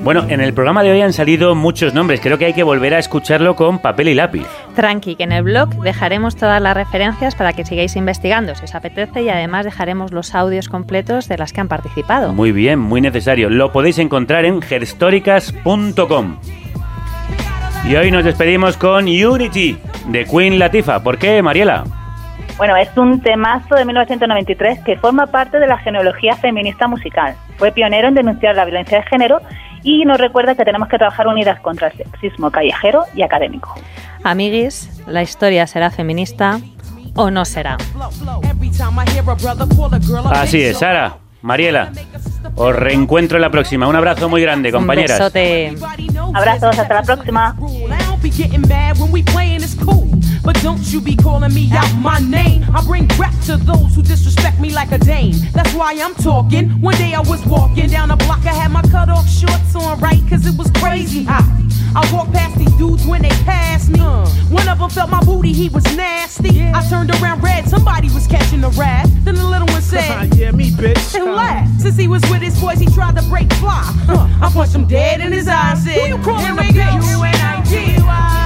Bueno, en el programa de hoy han salido muchos nombres. Creo que hay que volver a escucharlo con papel y lápiz. Tranqui, que en el blog dejaremos todas las referencias para que sigáis investigando si os apetece y además dejaremos los audios completos de las que han participado. Muy bien, muy necesario. Lo podéis encontrar en gerstóricas.com. Y hoy nos despedimos con Unity de Queen Latifah. ¿Por qué, Mariela? Bueno, es un temazo de 1993 que forma parte de la genealogía feminista musical. Fue pionero en denunciar la violencia de género y nos recuerda que tenemos que trabajar unidas contra el sexismo callejero y académico. Amiguis, la historia será feminista o no será. Así es, Sara, Mariela. Os reencuentro en la próxima. Un abrazo muy grande, compañeras. Un besote. Abrazos, hasta la próxima. don't be getting mad when we playing it's cool. But don't you be calling me out my name. I bring rap to those who disrespect me like a dame. That's why I'm talking. One day I was walking down the block, I had my cut off shorts on right, cause it was crazy hot. I walked past these dudes when they passed me. One of them felt my booty, he was nasty. I turned around red, somebody was catching a rat. Then the little one said, Yeah, me, bitch. And laughed. Since he was with his boys, he tried to break fly. Huh. I punched him dead in his eyes. Said, Who you calling a bitch? U-N-I-T-Y.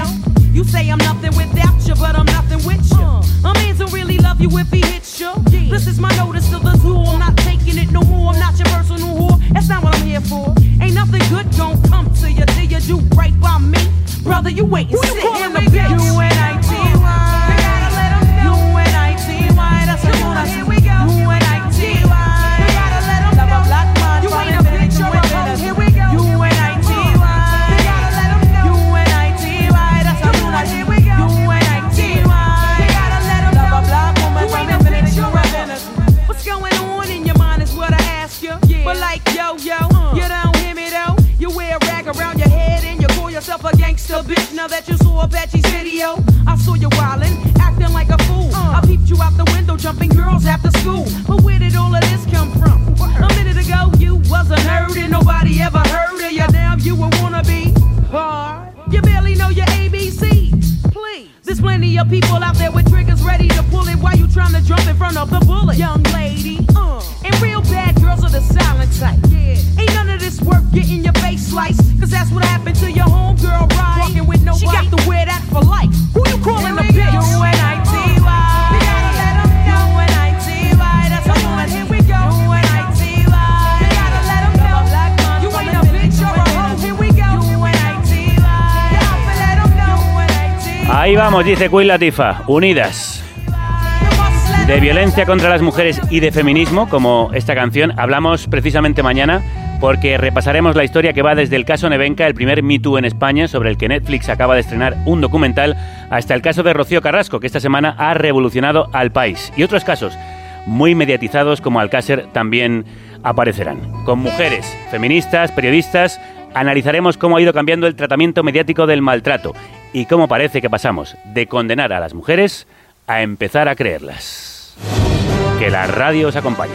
are you waiting dice Queen Latifah, unidas. De violencia contra las mujeres y de feminismo, como esta canción, hablamos precisamente mañana porque repasaremos la historia que va desde el caso Nevenka, el primer Me Too en España, sobre el que Netflix acaba de estrenar un documental, hasta el caso de Rocío Carrasco, que esta semana ha revolucionado al país. Y otros casos muy mediatizados como Alcácer también aparecerán. Con mujeres, feministas, periodistas, analizaremos cómo ha ido cambiando el tratamiento mediático del maltrato y cómo parece que pasamos de condenar a las mujeres a empezar a creerlas. Que la radio os acompañe.